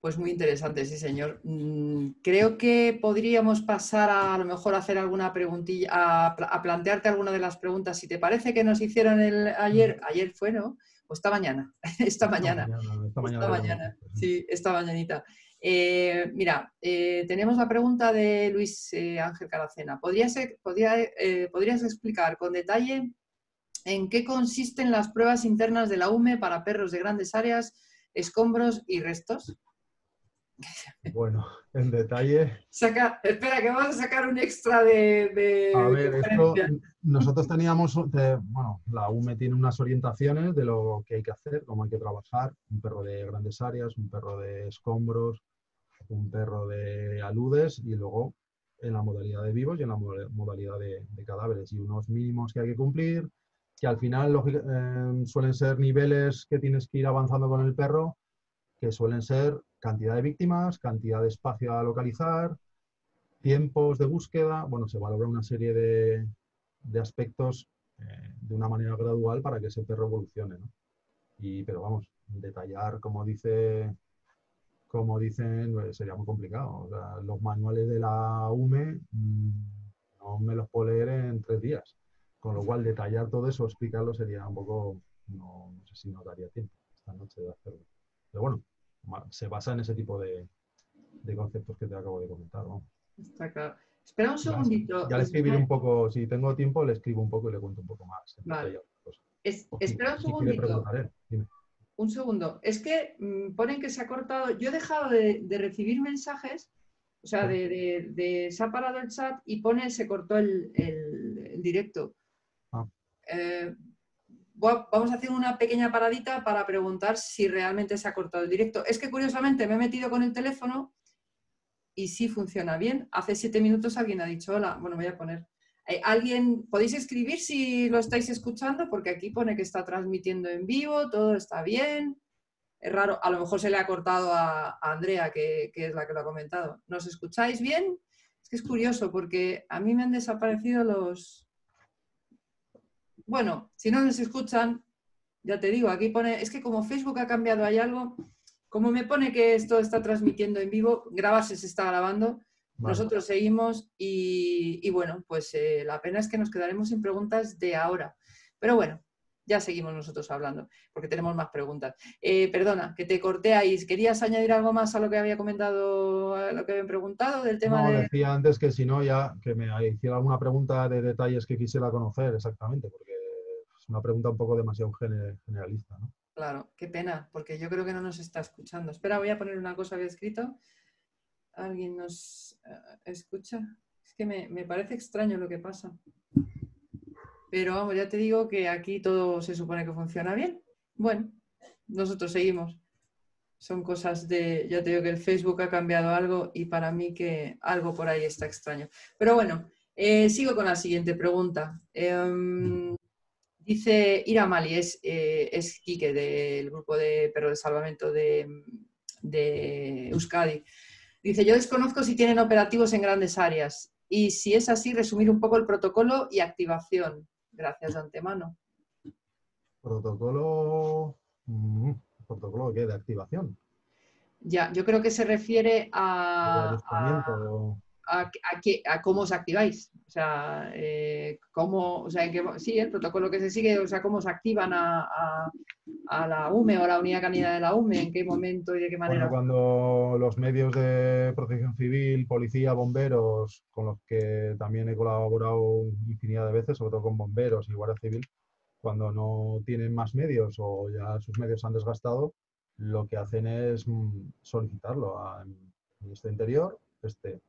Pues muy interesante, sí, señor. Mm, creo que podríamos pasar a, a lo mejor a hacer alguna preguntilla, a, plantearte alguna de las preguntas. Si te parece que nos hicieron el ayer, ayer fue, ¿no? O esta mañana, (laughs) esta mañana. Esta mañana, sí, esta mañanita. Eh, mira, eh, tenemos la pregunta de Luis eh, Ángel Caracena. ¿Podrías, ¿Podrías explicar con detalle en qué consisten las pruebas internas de la UME para perros de grandes áreas, escombros y restos? Bueno, en detalle. Saca, espera, que vamos a sacar un extra de. a ver, esto, nosotros teníamos, bueno, la UME tiene unas orientaciones de lo que hay que hacer, cómo hay que trabajar. Un perro de grandes áreas, un perro de escombros, un perro de aludes y luego en la modalidad de vivos y en la modalidad de, cadáveres. Y unos mínimos que hay que cumplir, que al final eh, suelen ser niveles que tienes que ir avanzando con el perro, que suelen ser cantidad de víctimas, cantidad de espacio a localizar, tiempos de búsqueda, bueno, se valora una serie de, aspectos eh, de una manera gradual para que ese perro evolucione. ¿no? Y, pero vamos, detallar, como dice como dicen, pues, sería muy complicado. los manuales de la UME mm, no me los puedo leer en tres días. Con lo cual, detallar todo eso, explicarlo, sería un poco, no, sé si nos daría tiempo esta noche de hacerlo. Pero bueno, se basa en ese tipo de, conceptos que te acabo de comentar. Está claro. Espera un segundito. Ya, le escribiré un poco, si tengo tiempo, le escribo un poco y le cuento un poco más. Vale. espera un segundito. Un segundo. Es que mm, ponen que se ha cortado. Yo he dejado de, recibir mensajes, o sea, de, se ha parado el chat y pone se cortó el, directo. Ah. Eh, vamos a hacer una pequeña paradita para preguntar si realmente se ha cortado el directo. Es que curiosamente me he metido con el teléfono y sí funciona bien. Hace siete minutos alguien ha dicho hola. Bueno, voy a poner. Eh, ¿Alguien podéis escribir si lo estáis escuchando? Porque aquí pone que está transmitiendo en vivo, todo está bien. Es raro, a lo mejor se le ha cortado a, Andrea, que, es la que lo ha comentado. ¿Nos escucháis bien? Es que es curioso porque a mí me han desaparecido los, bueno, si no nos escuchan, ya te digo, aquí pone, es que como Facebook ha cambiado, hay algo, como me pone que esto está transmitiendo en vivo, grabarse se está grabando, nosotros seguimos y, bueno, pues eh, la pena es que nos quedaremos sin preguntas de ahora. Pero bueno, ya seguimos nosotros hablando, porque tenemos más preguntas. Eh, perdona, que te corté ahí. ¿Querías añadir algo más a lo que había comentado, a lo que habían preguntado del tema no, de...? decía antes que si no, ya que me hiciera alguna pregunta de detalles que quisiera conocer exactamente, porque una pregunta un poco demasiado generalista, ¿no? Claro, qué pena, porque yo creo que no nos está escuchando. Espera, voy a poner una cosa que he escrito. ¿Alguien nos eh, escucha? Es que me, me, parece extraño lo que pasa. Pero vamos, ya te digo que aquí todo se supone que funciona bien. Bueno, nosotros seguimos. Son cosas de, ya te digo que el Facebook ha cambiado algo y para mí que algo por ahí está extraño. Pero bueno, eh, sigo con la siguiente pregunta. Em, Dice Ira Mali, es, eh, es Quique del grupo de perro de salvamento de, Euskadi. Dice, yo desconozco si tienen operativos en grandes áreas y si es así, resumir un poco el protocolo y activación. Gracias de antemano. Protocolo, mm, protocolo ¿qué? de activación. Ya, yo creo que se refiere a, a, cómo os activáis. O sea, eh, cómo, o sea, sí, el protocolo que se sigue, o sea, cómo se activan a, la UME o a la unidad canina de la UME, en qué momento y de qué manera. cuando los medios de protección civil, policía, bomberos, con los que también he colaborado infinidad de veces, sobre todo con bomberos y guardia civil, cuando no tienen más medios o ya sus medios se han desgastado, lo que hacen es mm, solicitarlo al Ministerio Interior, este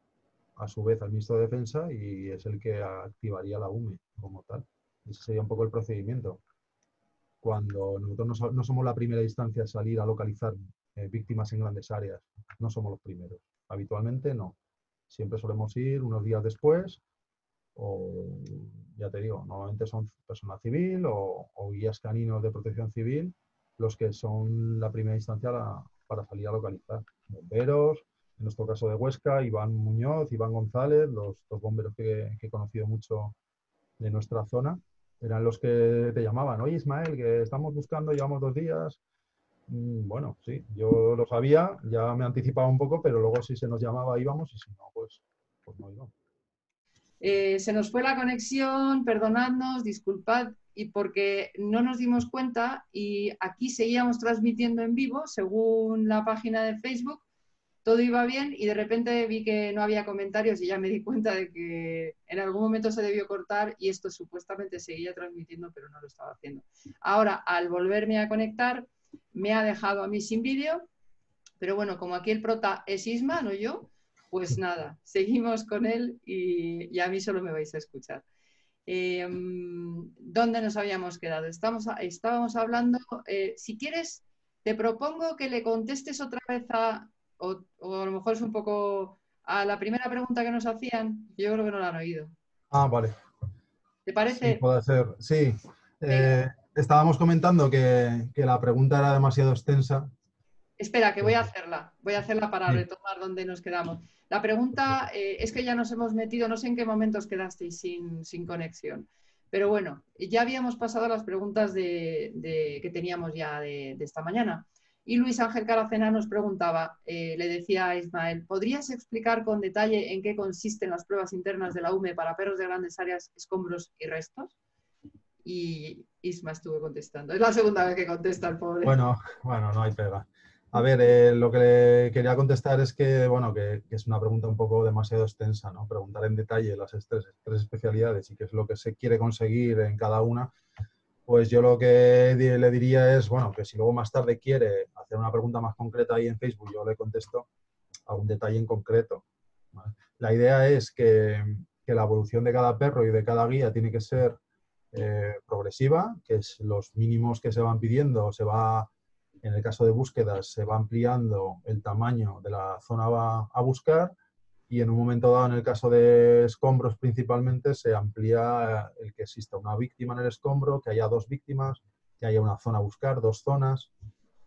a su vez al ministro de Defensa y es el que activaría la UME como tal. Ese sería un poco el procedimiento. Cuando nosotros no, somos la primera instancia a salir a localizar eh, víctimas en grandes áreas, no somos los primeros. Habitualmente no. Siempre solemos ir unos días después o, ya te digo, normalmente son personal civil o, guías caninos de protección civil los que son la primera instancia para salir a localizar. Bomberos, en nuestro caso de Huesca, Iván Muñoz, Iván González, los dos bomberos que, he conocido mucho de nuestra zona, eran los que te llamaban, oye Ismael, que estamos buscando, llevamos dos días. Mm, bueno, sí, yo lo sabía, ya me anticipaba un poco, pero luego si se nos llamaba íbamos y si no, pues, pues no íbamos. Eh, se nos fue la conexión, perdonadnos, disculpad, y porque no nos dimos cuenta y aquí seguíamos transmitiendo en vivo según la página de Facebook todo iba bien y de repente vi que no había comentarios y ya me di cuenta de que en algún momento se debió cortar y esto supuestamente seguía transmitiendo, pero no lo estaba haciendo. Ahora, al volverme a conectar, me ha dejado a mí sin vídeo, Pero bueno, como aquí el prota es Isma, no yo, pues nada, (laughs) seguimos con él y, a mí solo me vais a escuchar. Em, ¿Dónde nos habíamos quedado? Estamos, estábamos hablando, eh, si quieres, te propongo que le contestes otra vez a, o, a lo mejor es un poco a la primera pregunta que nos hacían, yo creo que no la han oído. Ah, vale. ¿Te parece? Sí, puede ser, sí. Eh, estábamos comentando que, la pregunta era demasiado extensa. Espera, que voy a hacerla. Voy a hacerla para retomar donde nos quedamos. La pregunta eh, es que ya nos hemos metido, no sé en qué momentos quedasteis sin, conexión. Pero bueno, ya habíamos pasado las preguntas de, que teníamos ya de, esta mañana. Y Luis Ángel Caracena nos preguntaba, eh, le decía a Ismael, ¿podrías explicar con detalle en qué consisten las pruebas internas de la UME para perros de grandes áreas, escombros y restos? Y Isma estuvo contestando. Es la segunda vez que contesta el pobre. Bueno, bueno, no hay pega. A ver, eh, lo que le quería contestar es que, bueno, que, es una pregunta un poco demasiado extensa, ¿no? Preguntar en detalle las tres, tres especialidades y qué es lo que se quiere conseguir en cada una pues yo lo que le diría es, bueno, que si luego más tarde quiere hacer una pregunta más concreta ahí en Facebook, yo le contesto algún detalle en concreto. La idea es que, la evolución de cada perro y de cada guía tiene que ser eh, progresiva, que es los mínimos que se van pidiendo, se va, en el caso de búsquedas, se va ampliando el tamaño de la zona a buscar y en un momento dado, en el caso de escombros principalmente, se amplía el que exista una víctima en el escombro, que haya dos víctimas, que haya una zona a buscar, dos zonas,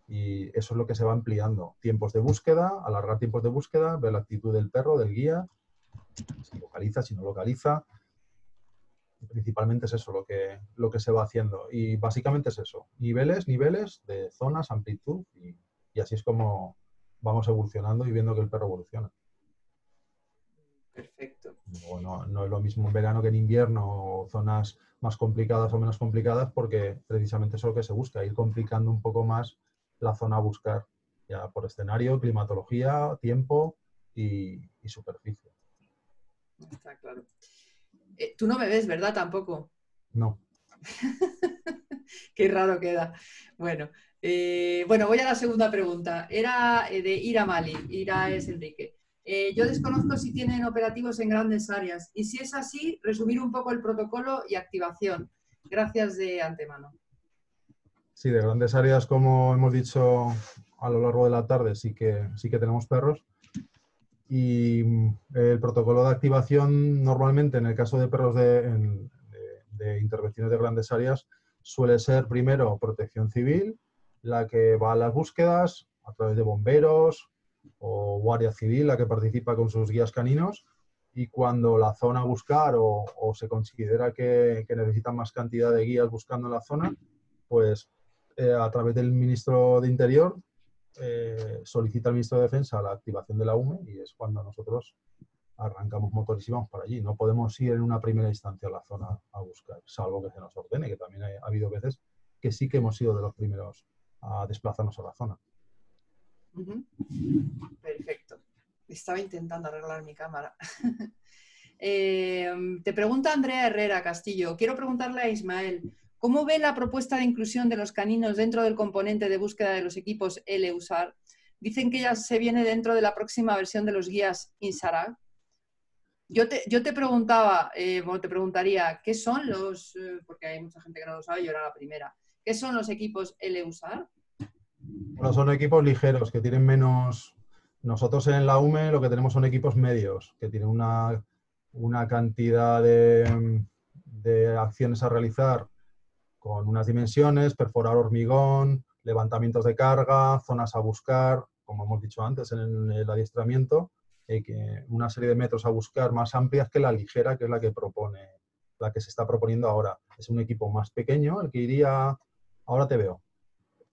y eso es lo que se va ampliando. Tiempos de búsqueda, alargar tiempos de búsqueda, ver la actitud del perro, del guía, si localiza, si no localiza. Principalmente es eso lo que, lo que se va haciendo. Y básicamente es eso, niveles, niveles de zonas, amplitud, y, y así es como vamos evolucionando y viendo que el perro evoluciona. Perfecto. Bueno, no es lo mismo en verano que en invierno, o zonas más complicadas o menos complicadas, porque precisamente eso es lo que se busca, ir complicando un poco más la zona a buscar, ya por escenario, climatología, tiempo y, superficie. Está claro. Eh, tú no me ves, ¿verdad? Tampoco. No. (laughs) Qué raro queda. Bueno, eh, bueno, voy a la segunda pregunta. Era eh, de Ira Mali. Ira es Enrique. Eh, yo desconozco si tienen operativos en grandes áreas y si es así, resumir un poco el protocolo y activación. Gracias de antemano. Sí, de grandes áreas, como hemos dicho a lo largo de la tarde, sí que, sí que tenemos perros. Y mm, el protocolo de activación, normalmente en el caso de perros de, de intervenciones de grandes áreas, suele ser primero protección civil, la que va a las búsquedas a través de bomberos, o Guardia Civil la que participa con sus guías caninos y cuando la zona a buscar o, se considera que, necesitan más cantidad de guías buscando en la zona, pues eh, a través del ministro de Interior eh, solicita al ministro de Defensa la activación de la UME y es cuando nosotros arrancamos motores y vamos para allí. No podemos ir en una primera instancia a la zona a buscar, salvo que se nos ordene, que también ha habido veces que sí que hemos sido de los primeros a desplazarnos a la zona. Perfecto. Estaba intentando arreglar mi cámara. (laughs) Eh, te pregunta Andrea Herrera Castillo. Quiero preguntarle a Ismael, ¿cómo ve la propuesta de inclusión de los caninos dentro del componente de búsqueda de los equipos LUSAR? Dicen que ya se viene dentro de la próxima versión de los guías INSARAG. Yo te, yo te preguntaba, eh, te preguntaría, ¿qué son los, eh, porque hay mucha gente que no lo sabe, yo era la primera, ¿qué son los equipos LUSAR? Bueno, son equipos ligeros que tienen menos. Nosotros en la UME lo que tenemos son equipos medios, que tienen una, cantidad de, acciones a realizar con unas dimensiones, perforar hormigón, levantamientos de carga, zonas a buscar, como hemos dicho antes en el adiestramiento, eh, que una serie de metros a buscar más amplias que la ligera, que es la que propone, la que se está proponiendo ahora. Es un equipo más pequeño, el que iría, ahora te veo,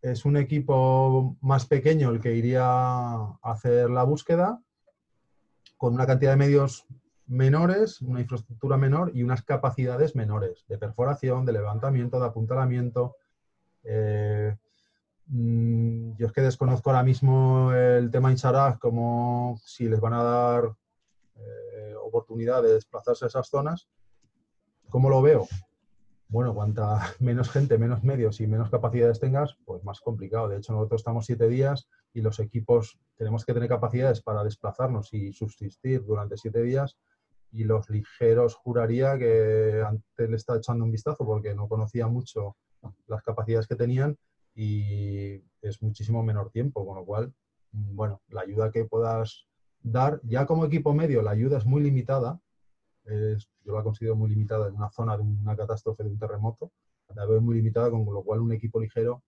es un equipo más pequeño el que iría a hacer la búsqueda, con una cantidad de medios menores, una infraestructura menor y unas capacidades menores de perforación, de levantamiento, de apuntalamiento. Eh, mm, yo es que desconozco ahora mismo el tema Insarag, como si les van a dar eh, oportunidad de desplazarse a esas zonas. ¿Cómo lo veo? Bueno, cuanta (laughs) menos gente, menos medios y menos capacidades tengas, pues más complicado. De hecho, nosotros estamos siete días y los equipos tenemos que tener capacidades para desplazarnos y subsistir durante siete días y los ligeros juraría que antes le está echando un vistazo porque no conocía mucho las capacidades que tenían y es muchísimo menor tiempo, con lo cual, bueno, la ayuda que puedas dar, ya como equipo medio, la ayuda es muy limitada, yo la considero muy limitada en una zona de una catástrofe, de un terremoto, la veo muy limitada, con lo cual un equipo ligero,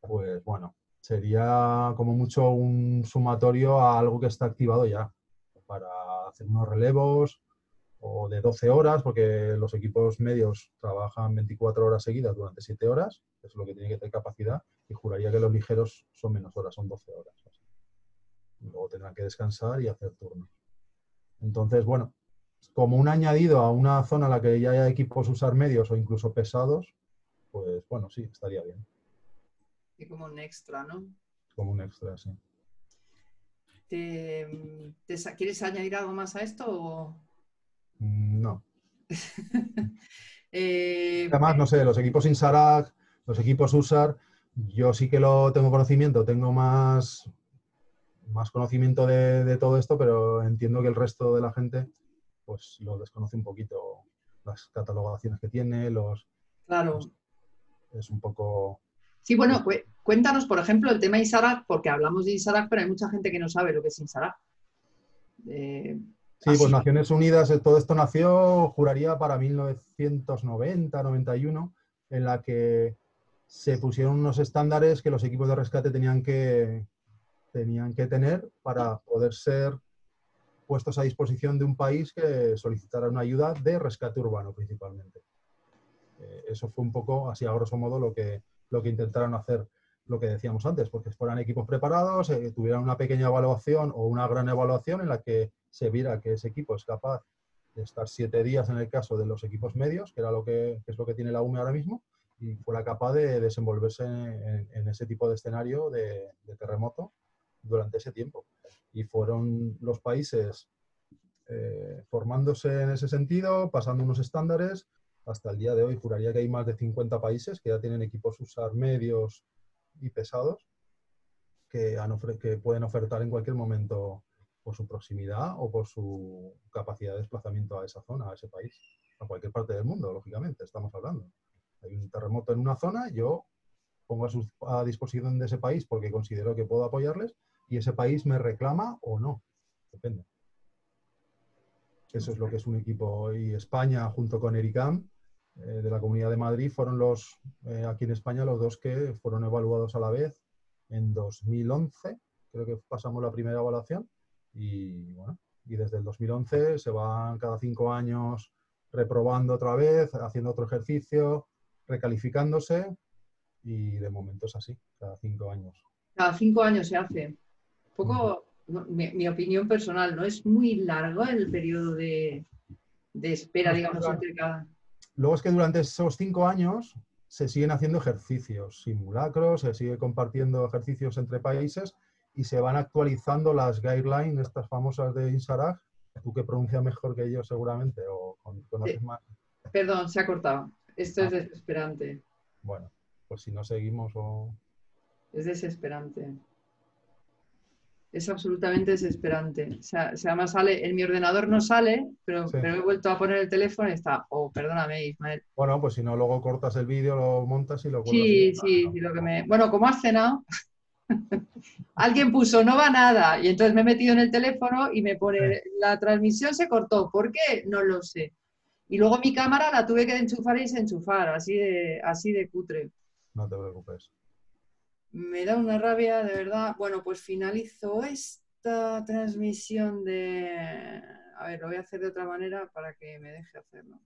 pues bueno, sería como mucho un sumatorio a algo que está activado ya, para hacer unos relevos o de 12 horas, porque los equipos medios trabajan 24 horas seguidas durante 7 horas, es lo que tiene que tener capacidad, y juraría que los ligeros son menos horas, son 12 horas. Luego tendrán que descansar y hacer turnos. Entonces, bueno, como un añadido a una zona en la que ya haya equipos usar medios o incluso pesados, pues bueno, sí, estaría bien. Y como un extra, ¿no? Como un extra, sí. quieres añadir algo más a esto? Mm, no. (laughs) Eh, Además, no sé, los equipos INSARAG, los equipos USAR, yo sí que lo tengo conocimiento, tengo más, más conocimiento de, todo esto, pero entiendo que el resto de la gente pues lo desconoce un poquito, las catalogaciones que tiene, los... Claro. es un poco... Sí, bueno, cuéntanos, por ejemplo, el tema INSARAG, porque hablamos de INSARAG, pero hay mucha gente que no sabe lo que es INSARAG. sí, pues Naciones Unidas, eh, todo esto nació, juraría, para 1990, 91, en la que se pusieron unos estándares que los equipos de rescate tenían que, tenían que tener para poder ser puestos a disposición de un país que solicitara una ayuda de rescate urbano principalmente. Eh, eso fue un poco, así a grosso modo, lo que, lo que intentaron hacer, lo que decíamos antes, porque fueran equipos preparados, eh, tuvieran una pequeña evaluación o una gran evaluación en la que se viera que ese equipo es capaz de estar siete días en el caso de los equipos medios, que era lo que, es lo que tiene la UME ahora mismo, y fuera capaz de desenvolverse en, ese tipo de escenario de terremoto durante ese tiempo y fueron los países eh, formándose en ese sentido, pasando unos estándares. Hasta el día de hoy juraría que hay más de 50 países que ya tienen equipos usar medios y pesados que, que pueden ofertar en cualquier momento por su proximidad o por su capacidad de desplazamiento a esa zona, a ese país, a cualquier parte del mundo, lógicamente, estamos hablando. Hay un terremoto en una zona, yo pongo a, a disposición de ese país porque considero que puedo apoyarles y ese país me reclama o no. Depende. Eso es lo que es un equipo. Y España, junto con Ericam, eh, de la Comunidad de Madrid, fueron los, eh, aquí en España, los dos que fueron evaluados a la vez en 2011. Creo que pasamos la primera evaluación. Y bueno, y desde el 2011 se van cada cinco años reprobando otra vez, haciendo otro ejercicio, recalificándose. Y de momento es así, cada cinco años. Cada cinco años se hace poco, mi, opinión personal, ¿no? Es muy largo el periodo de, espera, digamos, entre cada... Luego es que durante esos cinco años se siguen haciendo ejercicios, simulacros, se sigue compartiendo ejercicios entre países y se van actualizando las guidelines, estas famosas de INSARAG, tú que pronuncias mejor que yo seguramente, o conoces más. Perdón, se ha cortado. Esto es ah. desesperante. Bueno, pues si no seguimos o... Es desesperante es absolutamente desesperante. O sea, además sale, en mi ordenador no sale, pero, he vuelto a poner el teléfono y está, oh, perdóname, Ismael. Bueno, pues si no, luego cortas el vídeo, lo montas y lo Sí, sí, sí, lo que me... Bueno, como has cenado, (laughs) alguien puso, no va nada, y entonces me he metido en el teléfono y me pone, la transmisión se cortó, ¿por qué? No lo sé. Y luego mi cámara la tuve que enchufar y desenchufar, así de, así de cutre. No te preocupes. Me da una rabia, de verdad. Bueno, pues finalizo esta transmisión de... A ver, lo voy a hacer de otra manera para que me deje hacerlo.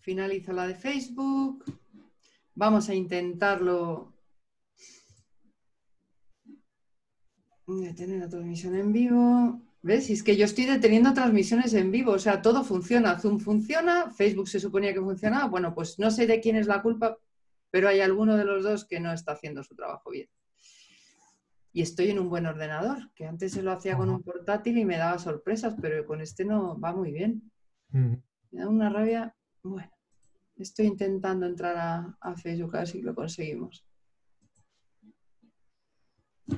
Finalizo la de Facebook. Vamos a intentarlo. Detener la transmisión en vivo. ¿Ves? Es que yo estoy deteniendo transmisiones en vivo, o sea, todo funciona. Zoom funciona, Facebook se suponía que funcionaba. Bueno, pues no sé de quién es la culpa, pero hay alguno de los dos que no está haciendo su trabajo bien. Y estoy en un buen ordenador, que antes se lo hacía con un portátil y me daba sorpresas, pero con este no va muy bien. Me da una rabia. Bueno, estoy intentando entrar a, Facebook a ver si lo conseguimos.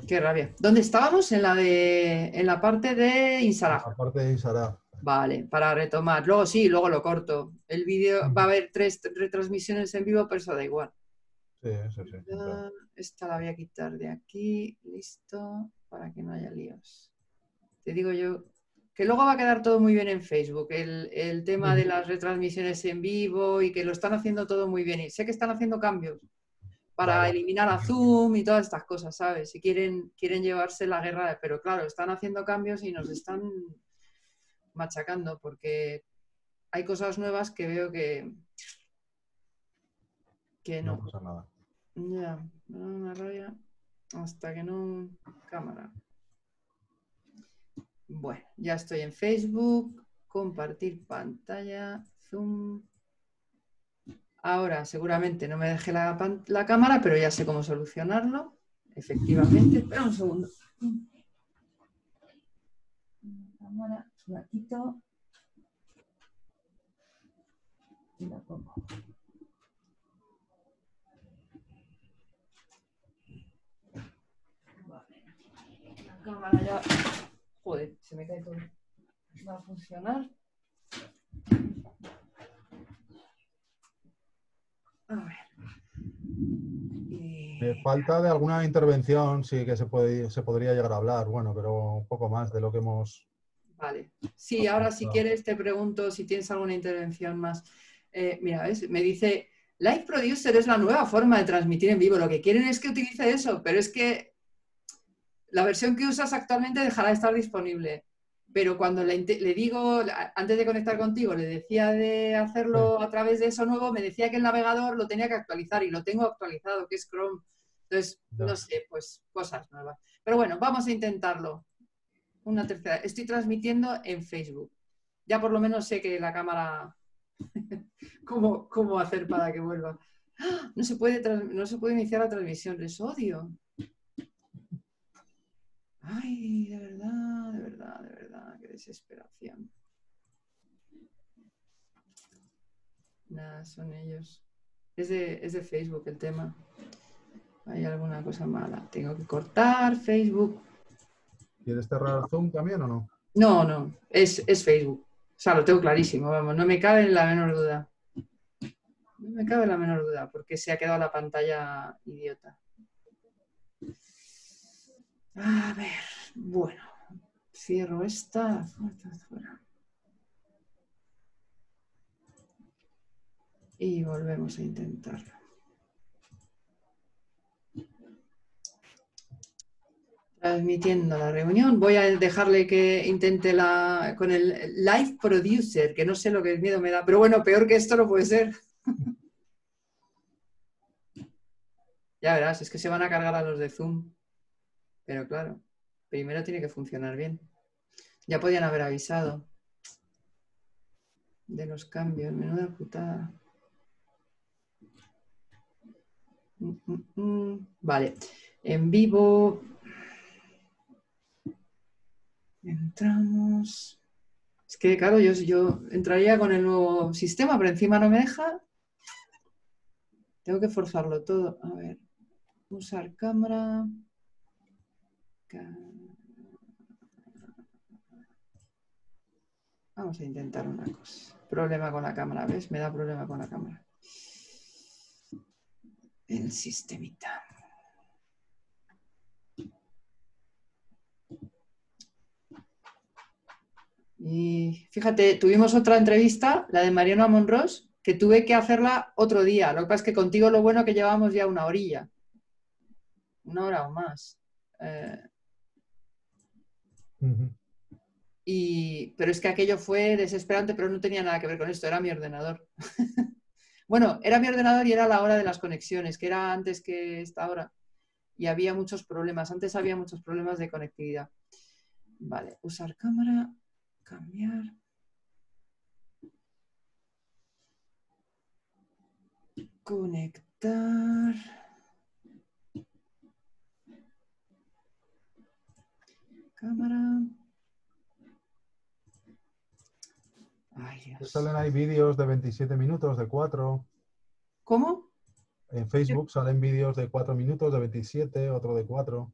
Qué rabia. ¿Dónde estábamos? En la de en la parte de Insara. La parte de Insara. Vale, para retomar. Luego sí, luego lo corto. El vídeo va a haber tres retransmisiones en vivo, pero eso da igual. Sí, sí, sí. Esta la voy a quitar de aquí. Listo. Para que no haya líos. Te digo yo que luego va a quedar todo muy bien en Facebook. El, el tema de las retransmisiones en vivo y que lo están haciendo todo muy bien. Y sé que están haciendo cambios para eliminar a Zoom y todas estas cosas, ¿sabes? Si quieren, quieren llevarse la guerra, pero claro, están haciendo cambios y nos están machacando porque hay cosas nuevas que veo que, que no. No pasa nada. Ya, me da una rabia hasta que no cámara. Bueno, ya estoy en Facebook, compartir pantalla, Zoom. Ahora seguramente no me deje la, la cámara, pero ya sé cómo solucionarlo. Efectivamente. Espera un segundo. Cámara la quito. Y la pongo. Ya. Joder, se me cae todo. Va a funcionar. A ver. Y- Eh, falta de alguna intervención, sí que se, puede, se podría llegar a hablar, bueno, pero un poco más de lo que hemos... Vale. Sí, ahora si quieres te pregunto si tienes alguna intervención más. Eh, mira, ¿ves? me dice, Live Producer es la nueva forma de transmitir en vivo. Lo que quieren es que utilice eso, pero es que la versión que usas actualmente dejará de estar disponible. Pero cuando le, digo, antes de conectar contigo, le decía de hacerlo a través de eso nuevo, me decía que el navegador lo tenía que actualizar y lo tengo actualizado, que es Chrome. Entonces, no sé, pues cosas nuevas. Pero bueno, vamos a intentarlo. Una tercera. Estoy transmitiendo en Facebook. Ya por lo menos sé que la cámara. (laughs) ¿Cómo, cómo hacer para que vuelva? ¡Ah! No se, puede no se puede iniciar la transmisión. Les odio. Ay, de verdad, de verdad, de verdad. Qué desesperación. Nada, son ellos. Es de, es de Facebook el tema. Hay alguna cosa mala. Tengo que cortar Facebook. ¿Quieres cerrar Zoom también o no? No, no, es, es Facebook. O sea, lo tengo clarísimo, vamos, no me cabe la menor duda. No me cabe la menor duda, porque se ha quedado la pantalla idiota. A ver, bueno, cierro esta. Y volvemos a intentarlo. transmitiendo la reunión. Voy a dejarle que intente la, con el Live Producer, que no sé lo que miedo me da, pero bueno, peor que esto no puede ser. (laughs) ya verás, es que se van a cargar a los de Zoom. Pero claro, primero tiene que funcionar bien. Ya podían haber avisado de los cambios, menuda putada. Mm, mm, mm. Vale, en vivo. Entramos. Es que, claro, yo, yo entraría con el nuevo sistema, pero encima no me deja. Tengo que forzarlo todo. A ver. Usar cámara. Vamos a intentar una cosa. Problema con la cámara, ¿ves? Me da problema con la cámara. El sistemita. Y fíjate, tuvimos otra entrevista, la de Mariano Monros, que tuve que hacerla otro día. Lo que pasa es que contigo lo bueno que llevamos ya una orilla. Una hora o más. Eh, Y, pero es que aquello fue desesperante, pero no tenía nada que ver con esto, era mi ordenador. (laughs) bueno, era mi ordenador y era la hora de las conexiones, que era antes que esta hora. Y había muchos problemas, antes había muchos problemas de conectividad. Vale, usar cámara, cambiar. Conectar. Cámara. Ay, Te Dios. Salen ahí vídeos de 27 minutos, de 4. ¿Cómo? En Facebook salen vídeos de 4 minutos, de 27, otro de 4.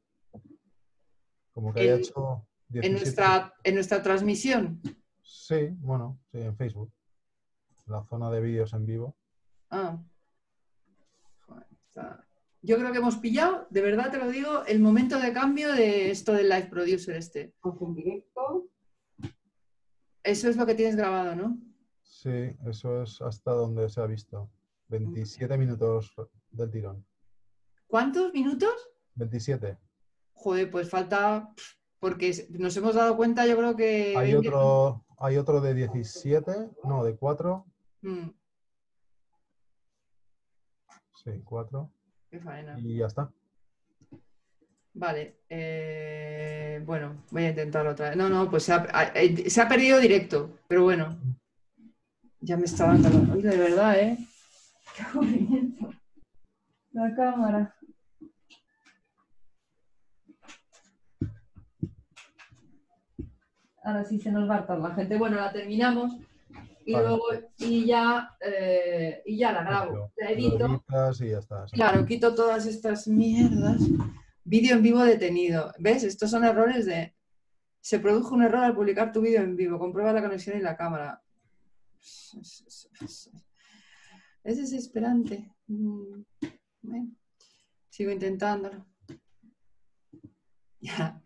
Como que haya En- hecho En 17. nuestra, en nuestra transmisión. Sí, bueno, sí, en Facebook. La zona de vídeos en vivo. Ah. Joder, está- Yo creo que hemos pillado, de verdad te lo digo, el momento de cambio de esto del live producer este. en directo. Eso es lo que tienes grabado, ¿no? Sí, eso es hasta donde se ha visto. 27 minutos del tirón. ¿Cuántos minutos? 27. Joder, pues falta, porque nos hemos dado cuenta, yo creo que... Hay 20 otro, hay otro de 17, no, de 4. Mm, Sí, 4. Qué faena. Y ya está. Vale, eh, bueno, voy a intentarlo otra vez. No, no, pues se ha, eh, se ha perdido directo, pero bueno. Ya me está dando, Oye, de verdad, ¿eh? Qué aburrimiento. La cámara. Ahora sí se nos va a la gente. Bueno, la terminamos y Vale. luego y ya eh, y ya la grabo, la edito. editas y ya está. sí. Claro, quito todas estas mierdas. Vídeo en vivo detenido. ¿Ves? Estos son errores de... Se produjo un error al publicar tu vídeo en vivo. Comprueba la conexión y la cámara. Es desesperante. Mm, bueno, sigo intentándolo. (laughs) Ya.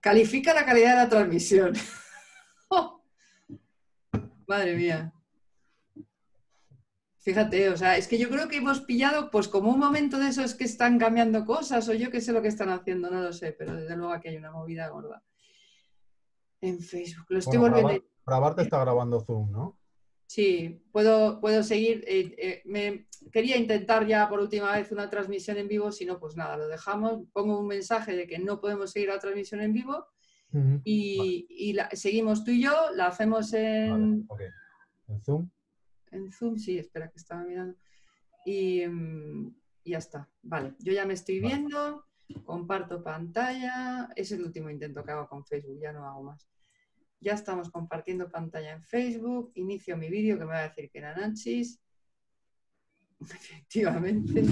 Califica la calidad de la transmisión. (laughs) Madre mía. Fíjate, o sea, es que yo creo que hemos pillado, pues como un momento de esos que están cambiando cosas, o yo qué sé lo que están haciendo, no lo sé, pero desde luego aquí hay una movida gorda. En Facebook, lo estoy Bueno, volviendo. grabar, grabar te está grabando Zoom, ¿no? Sí, puedo, puedo seguir. eh, eh, me quería intentar ya por última vez una transmisión en vivo, si no, pues nada, lo dejamos. Pongo un mensaje de que no podemos seguir la transmisión en vivo Y, y la- seguimos tú y yo, la hacemos en, Vale. En Zoom. En Zoom, sí, espera que estaba mirando. Y mm, ya está. Vale, yo ya me estoy Vale. viendo, comparto pantalla. Es el último intento que hago con Facebook, ya no hago más. Ya estamos compartiendo pantalla en Facebook. Inicio mi vídeo que me va a decir que era Nachis. (laughs) Efectivamente.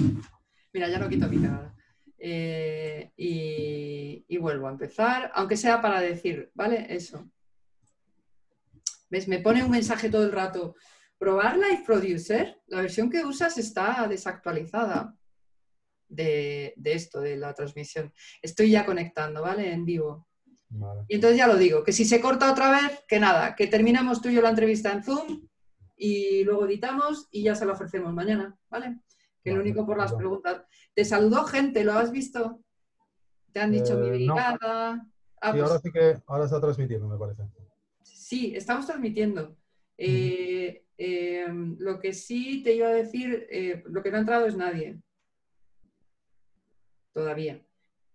Mira, ya no quito mi cámara. Eh, y vuelvo a empezar, aunque sea para decir, ¿vale? Eso. ¿Ves? Me pone un mensaje todo el rato. Probar Live Producer, la versión que usas está desactualizada de, de esto, de la transmisión. Estoy ya conectando, ¿vale? En vivo. Vale. Y entonces ya lo digo, que si se corta otra vez, que nada, que terminamos tú y yo la entrevista en Zoom y luego editamos y ya se la ofrecemos mañana, ¿vale? Que lo Vale, único por las preguntas. Te saludó gente, ¿lo has visto? Te han dicho mi Eh, no. brigada. Ah, Sí, pues- ahora sí que ahora está transmitiendo, me parece. Sí, estamos transmitiendo. Eh, eh, lo que sí te iba a decir, eh, lo que no ha entrado es nadie. Todavía.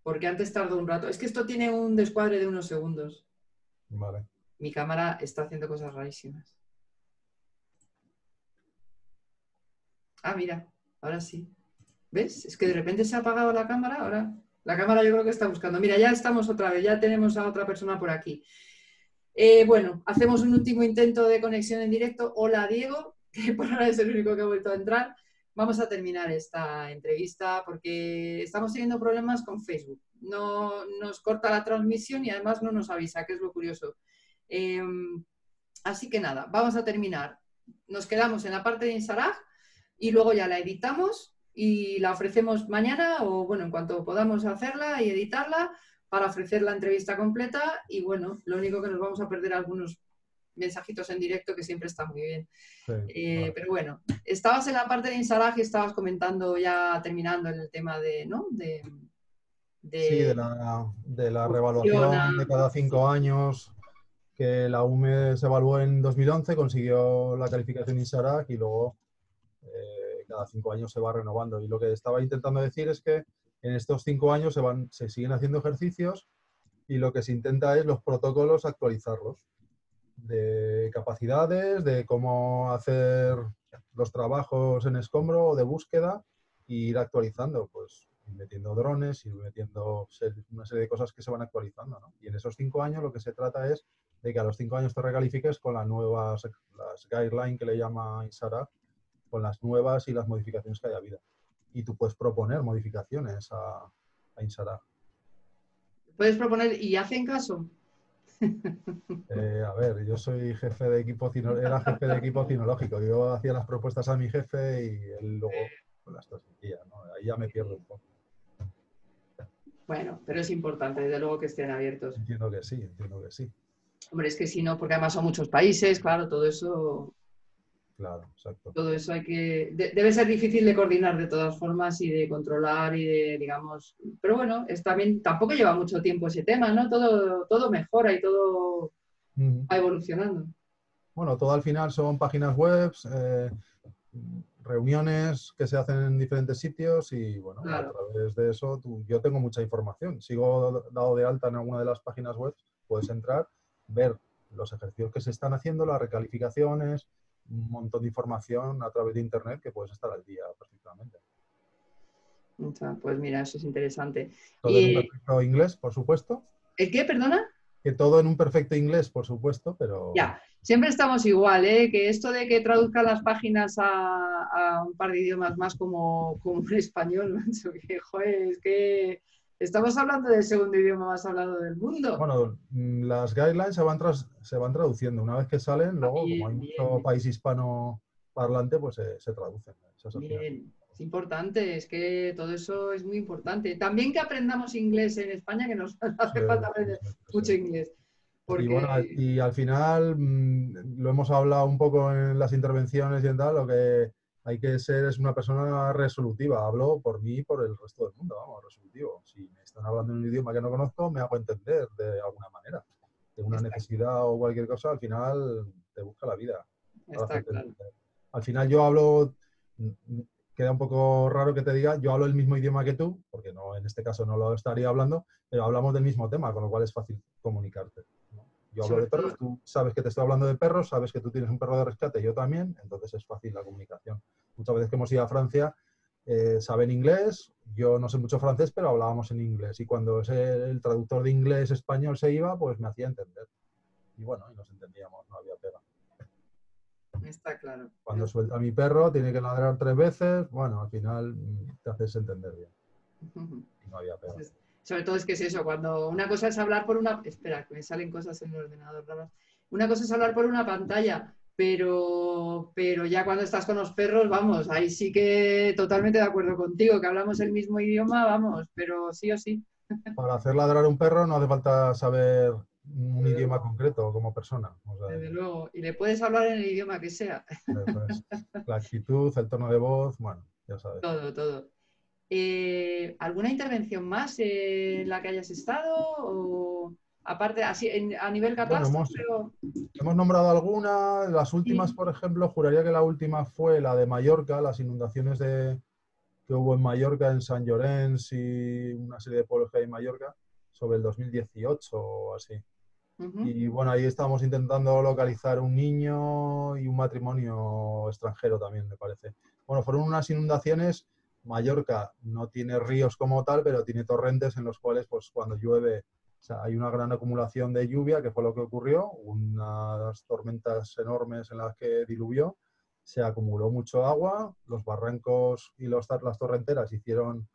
Porque antes tardó un rato. Es que esto tiene un descuadre de unos segundos. Vale. Mi cámara está haciendo cosas rarísimas. Ah, mira, ahora sí. ¿Ves? Es que de repente se ha apagado la cámara. Ahora la cámara yo creo que está buscando. Mira, ya estamos otra vez, ya tenemos a otra persona por aquí. Eh, bueno, hacemos un último intento de conexión en directo. Hola, Diego, (laughs) que por ahora es el único que ha vuelto a entrar. Vamos a terminar esta entrevista porque estamos teniendo problemas con Facebook. No nos corta la transmisión y además no nos avisa, que es lo curioso. Eh, así que nada, vamos a terminar. Nos quedamos en la parte de Insarag y luego ya la editamos y la ofrecemos mañana o bueno, en cuanto podamos hacerla y editarla para ofrecer la entrevista completa y bueno, lo único que nos vamos a perder algunos mensajitos en directo que siempre está muy bien. Sí, Eh, vale. Pero bueno, estabas en la parte de Insarag y estabas comentando ya terminando el tema de, ¿no? De, de- Sí, de la, de la revaluación de cada cinco años, que la UME se evaluó en 2011, consiguió la calificación INSARAC y luego eh, cada cinco años se va renovando. Y lo que estaba intentando decir es que en estos cinco años se, van, se siguen haciendo ejercicios y lo que se intenta es los protocolos actualizarlos de capacidades, de cómo hacer los trabajos en escombro o de búsqueda e ir actualizando, pues metiendo drones, ir metiendo una serie de cosas que se van actualizando. Y en esos cinco años lo que se trata es de que a los cinco años te recalifiques con las nuevas las guidelines que le llama INSARA, con las nuevas y las modificaciones que haya habido. Y tú puedes proponer modificaciones a, a INSARA. puedes proponer y hacen caso. Eh, a ver, yo soy jefe de equipo, era jefe de equipo cinológico. Yo hacía las propuestas a mi jefe y él luego las transmitía. ¿no? Ahí ya me pierdo un poco. Bueno, pero es importante, desde luego, que estén abiertos. Entiendo que sí, entiendo que sí. Hombre, es que si no, porque además son muchos países, claro, todo eso. Claro, exacto. Todo eso hay que. debe ser difícil de coordinar de todas formas y de controlar y de, digamos. Pero bueno, es también, tampoco lleva mucho tiempo ese tema, ¿no? Todo, todo mejora y todo va evolucionando. Bueno, todo al final son páginas web, eh, reuniones que se hacen en diferentes sitios y bueno, a través de eso yo tengo mucha información. Sigo dado de alta en alguna de las páginas web, puedes entrar, ver los ejercicios que se están haciendo, las recalificaciones, un montón de información a través de internet que puedes estar al día perfectamente. Pues mira, eso es interesante. Todo en perfecto inglés, por supuesto. ¿El qué, perdona? Que todo en un perfecto inglés, por supuesto, pero... Ya, siempre estamos igual, ¿eh? que esto de que traduzcan las páginas a, un par de idiomas más como, como en español, (laughs) que, joder, es que estamos hablando del segundo idioma más hablado del mundo. Bueno, mm, las guidelines se van, se van traduciendo. Una vez que salen, luego, como hay mucho país hispano parlante, pues se, traducen. Bien, es importante, es que todo eso es muy importante. También que aprendamos inglés en España, que nos (laughs) hace falta aprender mucho inglés. Y, bueno, y al final, mm, lo hemos hablado un poco en las intervenciones y en tal, lo que hay que ser es una persona resolutiva. Hablo por mí y por el resto del mundo, vamos, resolutivo. Si me están hablando en un idioma que no conozco, me hago entender de alguna manera. De una necesidad o cualquier cosa, al final te busca la vida. Al final yo hablo, queda un poco raro que te diga, yo hablo el mismo idioma que tú, porque no, en este caso no lo estaría hablando, pero hablamos del mismo tema, con lo cual es fácil comunicarte. Yo hablo de perros, tú sabes que te estoy hablando de perros, sabes que tú tienes un perro de rescate, yo también, entonces es fácil la comunicación. Muchas veces que hemos ido a Francia, eh, saben inglés, yo no sé mucho francés, pero hablábamos en inglés. Y cuando ese, el traductor de inglés-español se iba, pues me hacía entender. Y bueno, y nos entendíamos, no había pega. Está claro. Cuando suelta a mi perro, tiene que ladrar tres veces, bueno, al final te haces entender bien. Y no había pega. Pues sobre todo es que es eso, cuando una cosa es hablar por una... Espera, que me salen cosas en el ordenador Una cosa es hablar por una pantalla, pero, pero ya cuando estás con los perros, vamos, ahí sí que totalmente de acuerdo contigo, que hablamos el mismo idioma, vamos, pero sí o sí. Para hacer ladrar un perro no hace falta saber un idioma concreto como persona. Desde luego, y le puedes hablar en el idioma que sea. La actitud, el tono de voz, bueno, ya sabes. Todo, todo. Eh, ¿Alguna intervención más en la que hayas estado? O aparte, así a nivel catástrofe. hemos, nombrado algunas. Las últimas, por ejemplo, juraría que la última fue la de Mallorca, las inundaciones de, que hubo en Mallorca, en San Llorens y una serie de pueblos que hay en Mallorca, sobre el 2018 o así. Y bueno, ahí estábamos intentando localizar un niño y un matrimonio extranjero también, me parece. Bueno, fueron unas inundaciones Mallorca no tiene ríos como tal, pero tiene torrentes en los cuales, pues cuando llueve, hay una gran acumulación de lluvia, que fue lo que ocurrió, unas tormentas enormes en las que diluvió, se acumuló mucho agua, los barrancos y las torrenteras hicieron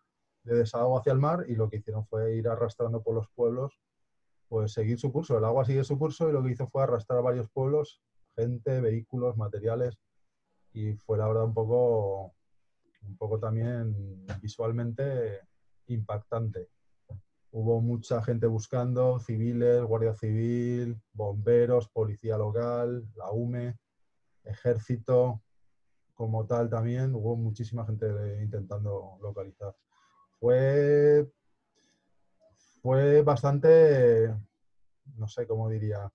de desahogo hacia el mar y lo que hicieron fue ir arrastrando por los pueblos, pues seguir su curso. El agua sigue su curso y lo que hizo fue arrastrar a varios pueblos, gente, vehículos, materiales y fue la verdad un poco un poco también visualmente impactante. Hubo mucha gente buscando, civiles, guardia civil, bomberos, policía local, la UME, ejército como tal también. Hubo muchísima gente intentando localizar. Fue, fue bastante, no sé cómo diría,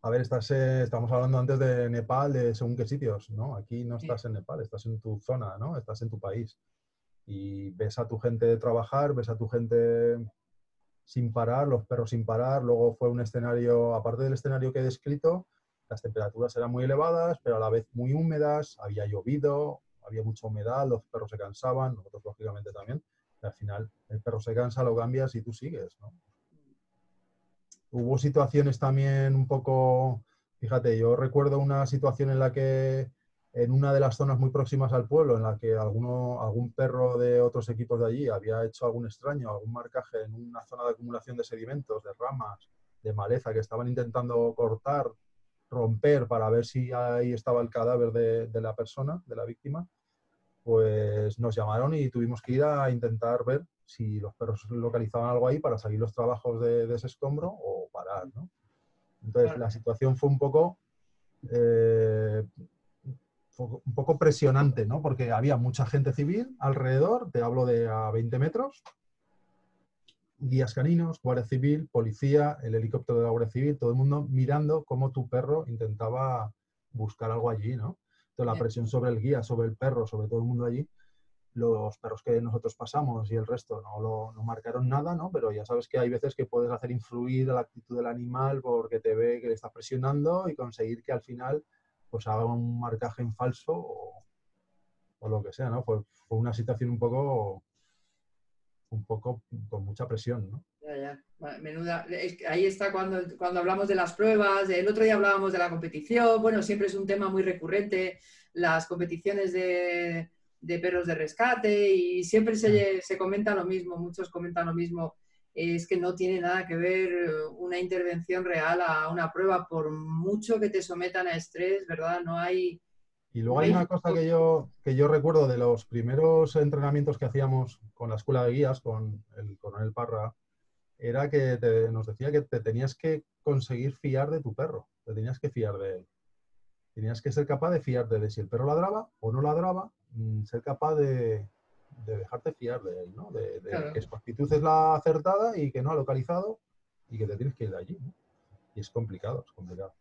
a ver, estás, eh, estamos hablando antes de Nepal, de según qué sitios, ¿no? Aquí no estás en Nepal, estás en tu zona, ¿no? Estás en tu país. Y ves a tu gente trabajar, ves a tu gente sin parar, los perros sin parar. Luego fue un escenario, aparte del escenario que he descrito, las temperaturas eran muy elevadas, pero a la vez muy húmedas, había llovido, había mucha humedad, los perros se cansaban, nosotros lógicamente también. Y al final el perro se cansa, lo cambias y tú sigues, ¿no? Hubo situaciones también un poco, fíjate, yo recuerdo una situación en la que en una de las zonas muy próximas al pueblo, en la que alguno, algún perro de otros equipos de allí había hecho algún extraño, algún marcaje en una zona de acumulación de sedimentos, de ramas, de maleza que estaban intentando cortar, romper para ver si ahí estaba el cadáver de, la persona, de la víctima, pues nos llamaron y tuvimos que ir a intentar ver si los perros localizaban algo ahí para seguir los trabajos de, ese escombro o parar, ¿no? Entonces la situación fue un poco eh, un poco presionante, ¿no? Porque había mucha gente civil alrededor, te hablo de a 20 metros, guías caninos, guardia civil, policía, el helicóptero de la guardia civil, todo el mundo mirando cómo tu perro intentaba buscar algo allí, ¿no? Entonces la presión sobre el guía, sobre el perro, sobre todo el mundo allí, los perros que nosotros pasamos y el resto no, lo, no marcaron nada, ¿no? Pero ya sabes que hay veces que puedes hacer influir a la actitud del animal porque te ve que le está presionando y conseguir que al final pues haga un marcaje en falso o, lo que sea, ¿no? Fue, fue, una situación un poco, un poco con mucha presión, ¿no? Ya, ya. Menuda. Ahí está cuando, cuando hablamos de las pruebas. El otro día hablábamos de la competición. Bueno, siempre es un tema muy recurrente. Las competiciones de, de perros de rescate y siempre se, se comenta lo mismo. Muchos comentan lo mismo es que no tiene nada que ver una intervención real a una prueba, por mucho que te sometan a estrés, ¿verdad? No hay... Y luego hay una cosa que yo, que yo recuerdo de los primeros entrenamientos que hacíamos con la escuela de guías, con el coronel Parra, era que nos decía que te tenías que conseguir fiar de tu perro, te tenías que fiar de él. Tenías que ser capaz de fiarte de si el perro ladraba o no ladraba, mm, ser capaz de, de dejarte fiar de él, ¿no? De, que su actitud es la acertada y que no ha localizado y que te tienes que ir de allí. ¿no? Y es complicado, es complicado.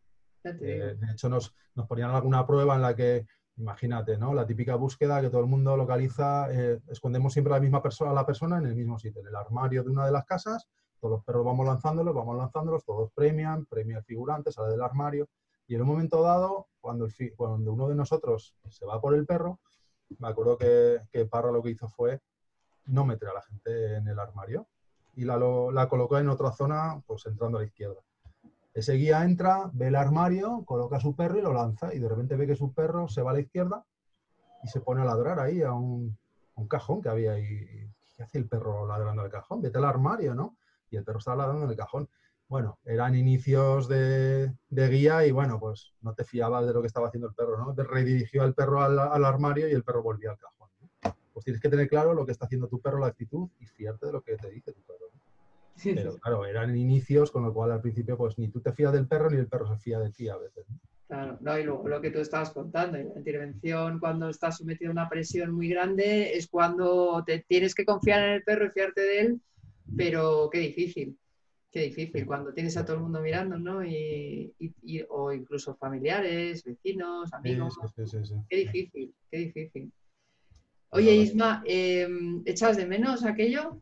Eh, de hecho, nos, nos, ponían alguna prueba en la que, imagínate, ¿no? La típica búsqueda que todo el mundo localiza, eh, escondemos siempre a la misma persona, a la persona en el mismo sitio, en el armario de una de las casas, todos los perros vamos lanzándolos, vamos lanzándolos, todos premian, premia el figurante, sale del armario, y en un momento dado, cuando, el, cuando uno de nosotros se va por el perro, me acuerdo que, que, Parra lo que hizo fue no meter a la gente en el armario y la, la colocó en otra zona, pues entrando a la izquierda. Ese guía entra, ve el armario, coloca a su perro y lo lanza y de repente ve que su perro se va a la izquierda y se pone a ladrar ahí a un, cajón que había ahí. ¿Qué hace el perro ladrando al cajón? Vete al armario, ¿no? Y el perro estaba ladrando en el cajón bueno, eran inicios de, guía y bueno, pues no te fiabas de lo que estaba haciendo el perro, ¿no? Te redirigió al perro al, armario y el perro volvía al cajón. Pues tienes que tener claro lo que está haciendo tu perro, la actitud y fiarte de lo que te dice tu perro. Pero claro, eran inicios, con lo cual al principio pues ni tú te fías del perro ni el perro se fía de ti a veces. Claro, no, y luego lo que tú estabas contando, la intervención cuando estás sometido a una presión muy grande es cuando te tienes que confiar en el perro y fiarte de él, pero qué difícil. Qué difícil, cuando tienes a todo el mundo mirando, ¿no? Y, o incluso familiares, vecinos, amigos. qué difícil, qué difícil. Oye, Isma, em, ¿echas de menos aquello?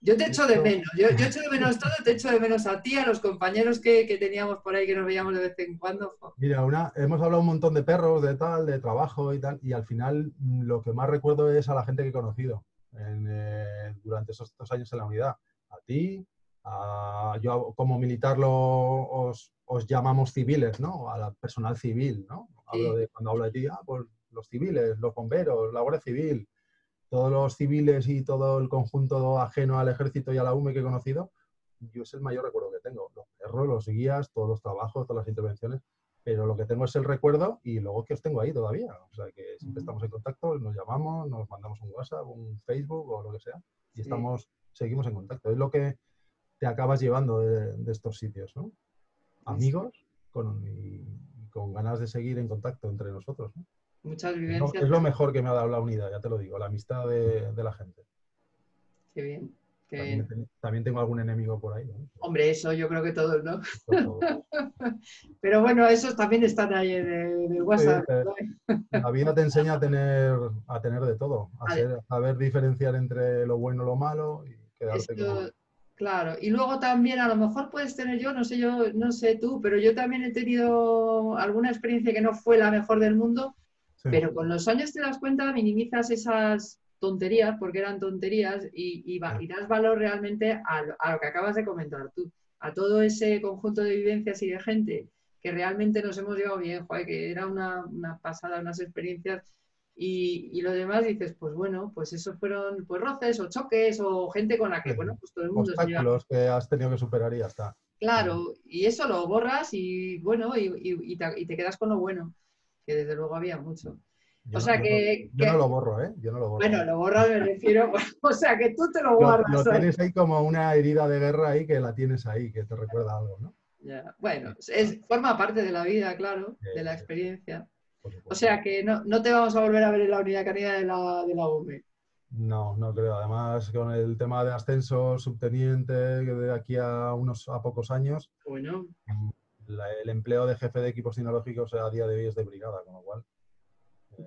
Yo te echo de menos, yo, echo de menos todo, te echo de menos a ti, a los compañeros que, teníamos por ahí que nos veíamos de vez en cuando. Mira, una, hemos hablado un montón de perros, de tal, de trabajo y tal, y al final mm, lo que más recuerdo es a la gente que he conocido eh, durante esos dos años en la unidad. A ti, yo como militar lo, os, llamamos civiles, ¿no? A la personal civil, ¿no? cuando hablo de ti, ah, pues los civiles, los bomberos, la Guardia Civil, todos los civiles y todo el conjunto ajeno al ejército y a la UME que he conocido, yo es el mayor recuerdo que tengo. Los perros, los guías, todos los trabajos, todas las intervenciones, pero lo que tengo es el recuerdo y luego que os tengo ahí todavía. O sea, que siempre estamos en contacto, nos llamamos, nos mandamos un WhatsApp, un Facebook o lo que sea y estamos, seguimos en contacto. Es lo que te acabas llevando de, estos sitios, ¿no? Amigos con, y, con ganas de seguir en contacto entre nosotros. ¿no? Muchas vivencias. Es lo, mejor que me ha dado la unidad, ya te lo digo, la amistad de, la gente. Qué bien. También, tengo algún enemigo por ahí. Hombre, eso yo creo que todos, ¿no? (laughs) Pero bueno, esos también están ahí en el, WhatsApp. la vida te enseña a tener, a tener de todo, a, saber diferenciar entre lo bueno y lo malo y quedarte con Claro, y luego también a lo mejor puedes tener yo, no sé yo, no sé tú, pero yo también he tenido alguna experiencia que no fue la mejor del mundo, pero con los años te das cuenta, minimizas esas tonterías, porque eran tonterías, y, y, das valor realmente a, lo que acabas de comentar tú, a todo ese conjunto de vivencias y de gente que realmente nos hemos llevado bien, joder, que era una, una pasada, unas experiencias y, y, lo demás dices, pues bueno, pues esos fueron pues roces o choques o gente con la que, bueno, pues todo el mundo... Obstáculos que has tenido que superar y ya está. Claro, y eso lo borras y bueno, y, y, te, y, te, quedas con lo bueno, que desde luego había mucho. Yo o sea no, que, yo que, no, lo borro, ¿eh? Yo no lo borro. Bueno, lo borras me refiero, (laughs) o sea que tú te lo borras. Lo, lo tienes ahí como una herida de guerra ahí que la tienes ahí, que te recuerda algo, ¿no? Ya. Bueno, es, forma parte de la vida, claro, de la experiencia. O sea que no, no, te vamos a volver a ver en la unidad canina de la, de la UME. No, no creo. Además, con el tema de ascenso subteniente, de aquí a unos a pocos años, bueno. La, el empleo de jefe de equipos tecnológicos a día de hoy es de brigada, con lo cual.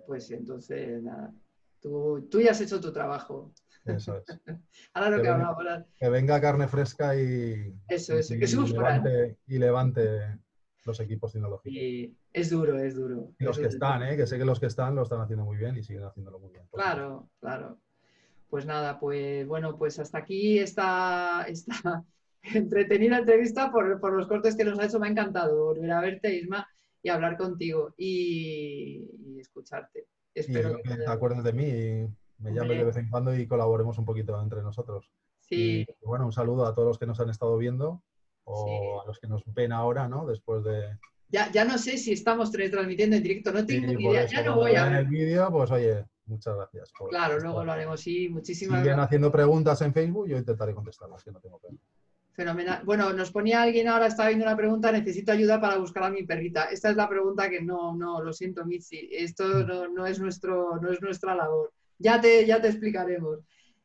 Pues entonces, nada. Tú, tú ya has hecho tu trabajo. Eso es. (laughs) ahora lo que, que. Venga, que venga carne fresca y. Eso es, y, que y levante, y levante los equipos tecnológicos. Y es duro, es duro. Y los es que duro. están, ¿eh? que sé que los que están lo están haciendo muy bien y siguen haciéndolo muy bien. Claro, claro. Pues nada, pues bueno, pues hasta aquí esta, esta (laughs) entretenida entrevista por, por, los cortes que nos ha hecho. Me ha encantado volver a verte, Isma, y hablar contigo y, y escucharte. Espero y que, te acuerdes de mí y me llames de vez en cuando y colaboremos un poquito entre nosotros. Sí. Y bueno, un saludo a todos los que nos han estado viendo o sí. a los que nos ven ahora, ¿no? Después de... Ya, ya no sé si estamos transmitiendo en directo, no tengo sí, ni idea, eso, ya no voy a ver. el vídeo, pues oye, muchas gracias. Por claro, luego lo haremos, sí, muchísimas Siguen gracias. haciendo preguntas en Facebook, yo intentaré contestarlas, que no tengo pena. Fenomenal. Bueno, nos ponía alguien ahora, estaba viendo una pregunta, necesito ayuda para buscar a mi perrita. Esta es la pregunta que no, no, lo siento, Mitzi, esto no, no, es, nuestro, no es nuestra labor. Ya te, ya te explicaremos.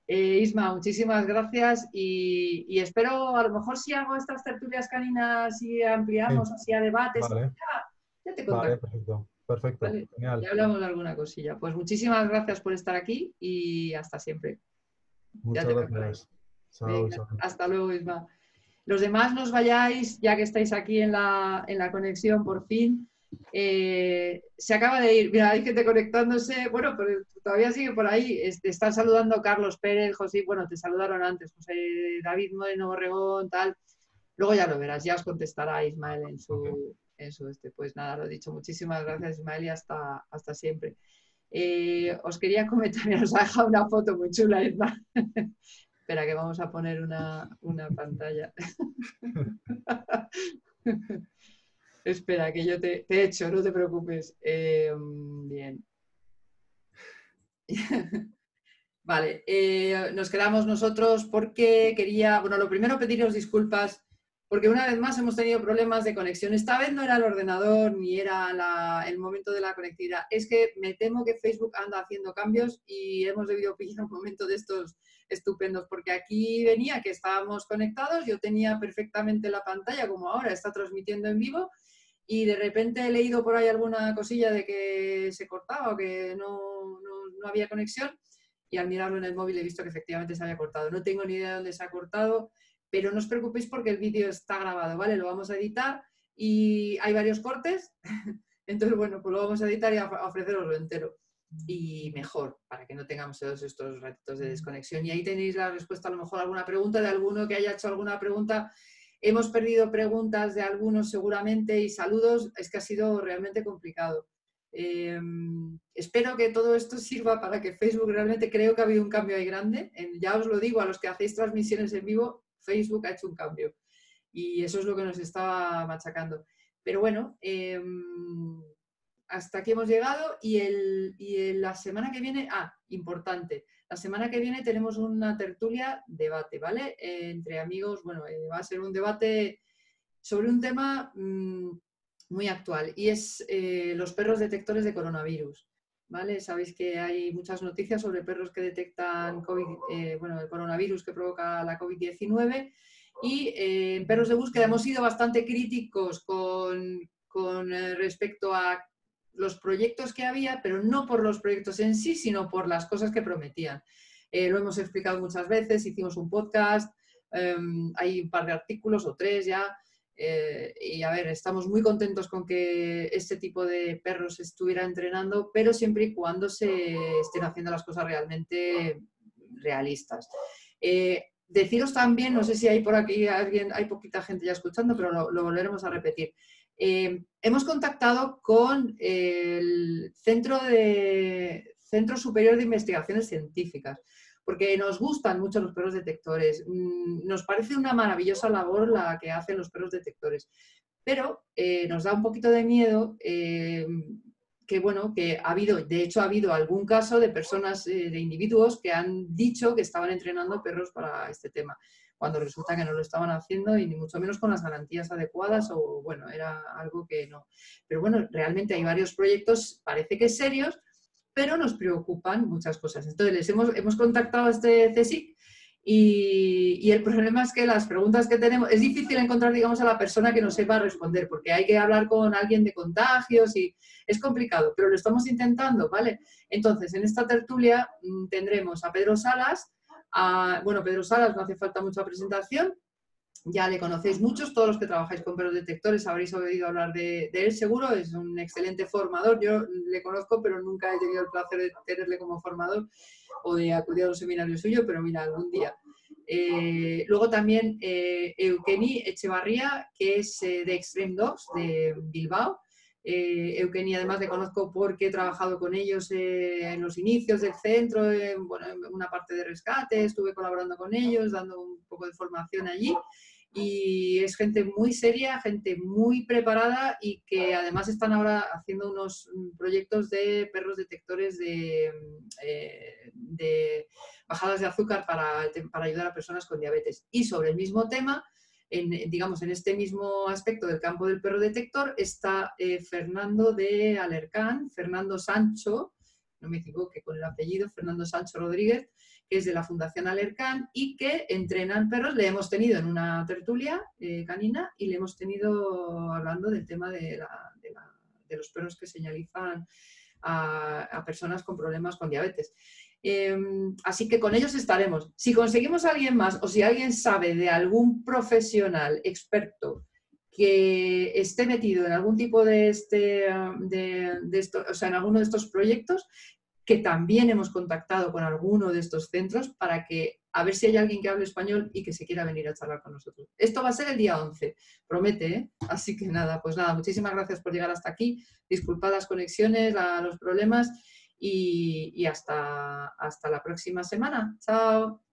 Eh, Isma, muchísimas gracias y, y, espero, a lo mejor si hago estas tertulias caninas y ampliamos sí. así a debates, vale. ya, ya, te contaré. Vale, perfecto, perfecto, vale. genial. Ya hablamos de alguna cosilla. Pues muchísimas gracias por estar aquí y hasta siempre. Muchas gracias. Chao, Venga, chao. Hasta luego, Isma. Los demás nos vayáis, ya que estáis aquí en la, en la conexión por fin. Eh, se acaba de ir, mira, hay gente conectándose, bueno, pero todavía sigue por ahí, este, están saludando Carlos Pérez, José, bueno, te saludaron antes, José David Moreno Borregón, tal, luego ya lo verás, ya os contestará Ismael en su, en su este, pues nada, lo he dicho, muchísimas gracias Ismael y hasta, hasta siempre. Eh, os quería comentar, (laughs) os ha dejado una foto muy chula, Ismael. Espera, que vamos a poner una, una pantalla. (laughs) Espera, que yo te, te echo, no te preocupes. Eh, bien. (laughs) vale, eh, nos quedamos nosotros porque quería, bueno, lo primero pediros disculpas porque una vez más hemos tenido problemas de conexión. Esta vez no era el ordenador ni era la, el momento de la conectividad. Es que me temo que Facebook anda haciendo cambios y hemos debido pillar un momento de estos estupendos, porque aquí venía que estábamos conectados, yo tenía perfectamente la pantalla como ahora, está transmitiendo en vivo y de repente he leído por ahí alguna cosilla de que se cortaba o que no, no, no había conexión y al mirarlo en el móvil he visto que efectivamente se había cortado. No tengo ni idea de dónde se ha cortado, pero no os preocupéis porque el vídeo está grabado, ¿vale? Lo vamos a editar y hay varios cortes, (laughs) entonces bueno, pues lo vamos a editar y a ofreceroslo entero y mejor, para que no tengamos todos estos ratitos de desconexión. Y ahí tenéis la respuesta, a lo mejor alguna pregunta de alguno que haya hecho alguna pregunta. Hemos perdido preguntas de algunos seguramente y saludos, es que ha sido realmente complicado. Eh, espero que todo esto sirva para que Facebook realmente, creo que ha habido un cambio ahí grande. Ya os lo digo, a los que hacéis transmisiones en vivo, Facebook ha hecho un cambio. Y eso es lo que nos estaba machacando. Pero bueno, eh, hasta aquí hemos llegado y, el, y el, la semana que viene, ah, importante, la semana que viene tenemos una tertulia debate, ¿vale? Entre amigos, bueno, eh, va a ser un debate sobre un tema mmm, muy actual y es eh, los perros detectores de coronavirus, ¿vale? Sabéis que hay muchas noticias sobre perros que detectan COVID, bueno, el coronavirus que provoca la COVID-19 y en perros de búsqueda hemos sido bastante críticos con, con respecto a los proyectos que había, pero no por los proyectos en sí, sino por las cosas que prometían. Eh, lo hemos explicado muchas veces, hicimos un podcast, eh, hay un par de artículos o tres ya, eh, y a ver, estamos muy contentos con que este tipo de perros estuviera entrenando, pero siempre y cuando se estén haciendo las cosas realmente realistas. deciros también, no sé si hay por aquí alguien, hay poquita gente ya escuchando, pero lo, lo volveremos a repetir Eh, hemos contactado con el Centro, de, Centro Superior de Investigaciones Científicas, porque nos gustan mucho los perros detectores. Mm, nos parece una maravillosa labor la que hacen los perros detectores, pero eh, nos da un poquito de miedo eh, que, bueno, que ha habido, de hecho ha habido algún caso de personas, de individuos que han dicho que estaban entrenando perros para este tema cuando resulta que no lo estaban haciendo y ni mucho menos con las garantías adecuadas o bueno, era algo que no. Pero bueno, realmente hay varios proyectos, parece que serios, pero nos preocupan muchas cosas. Entonces, les hemos, hemos contactado a este CSIC y, y, el problema es que las preguntas que tenemos, es difícil encontrar, digamos, a la persona que nos sepa responder, porque hay que hablar con alguien de contagios y es complicado, pero lo estamos intentando, ¿vale? Entonces, en esta tertulia mm, tendremos a Pedro Salas, bueno, Pedro Salas, no hace falta mucha presentación, ya le conocéis muchos, todos los que trabajáis con perros detectores habréis oído hablar de, él seguro, es un excelente formador, yo le conozco pero nunca he tenido el placer de tenerle como formador o de acudir a un seminario suyo, pero mira, algún día. Eh, luego también eh, Eukeni Echevarría, que es eh, de Extreme Dogs de Bilbao, eh, Eugenia además le conozco porque he trabajado con ellos en los inicios del centro, en, bueno, en una parte de rescate, estuve colaborando con ellos, dando un poco de formación allí. Y es gente muy seria, gente muy preparada y que además están ahora haciendo unos proyectos de perros detectores de, eh, de bajadas de azúcar para, para ayudar a personas con diabetes. Y sobre el mismo tema, en, digamos, en este mismo aspecto del campo del perro detector está eh, Fernando de Alercán, Fernando Sancho, no me equivoque con el apellido, Fernando Sancho Rodríguez, que es de la Fundación Alercán y que entrenan perros. Le hemos tenido en una tertulia eh, canina y le hemos tenido hablando del tema de, los perros que señalizan a, personas con problemas con diabetes. Em, así que con ellos estaremos. Si conseguimos a alguien más o si alguien sabe de algún profesional experto que esté metido en algún tipo de este, de, o sea, en alguno de estos proyectos, que también hemos contactado con alguno de estos centros para que a ver si hay alguien que hable español y que se quiera venir a charlar con nosotros. Esto va a ser el día 11, promete, ¿eh? Así que nada, pues nada, muchísimas gracias por llegar hasta aquí. Disculpad las conexiones, los problemas y, hasta, hasta la próxima semana. Chao.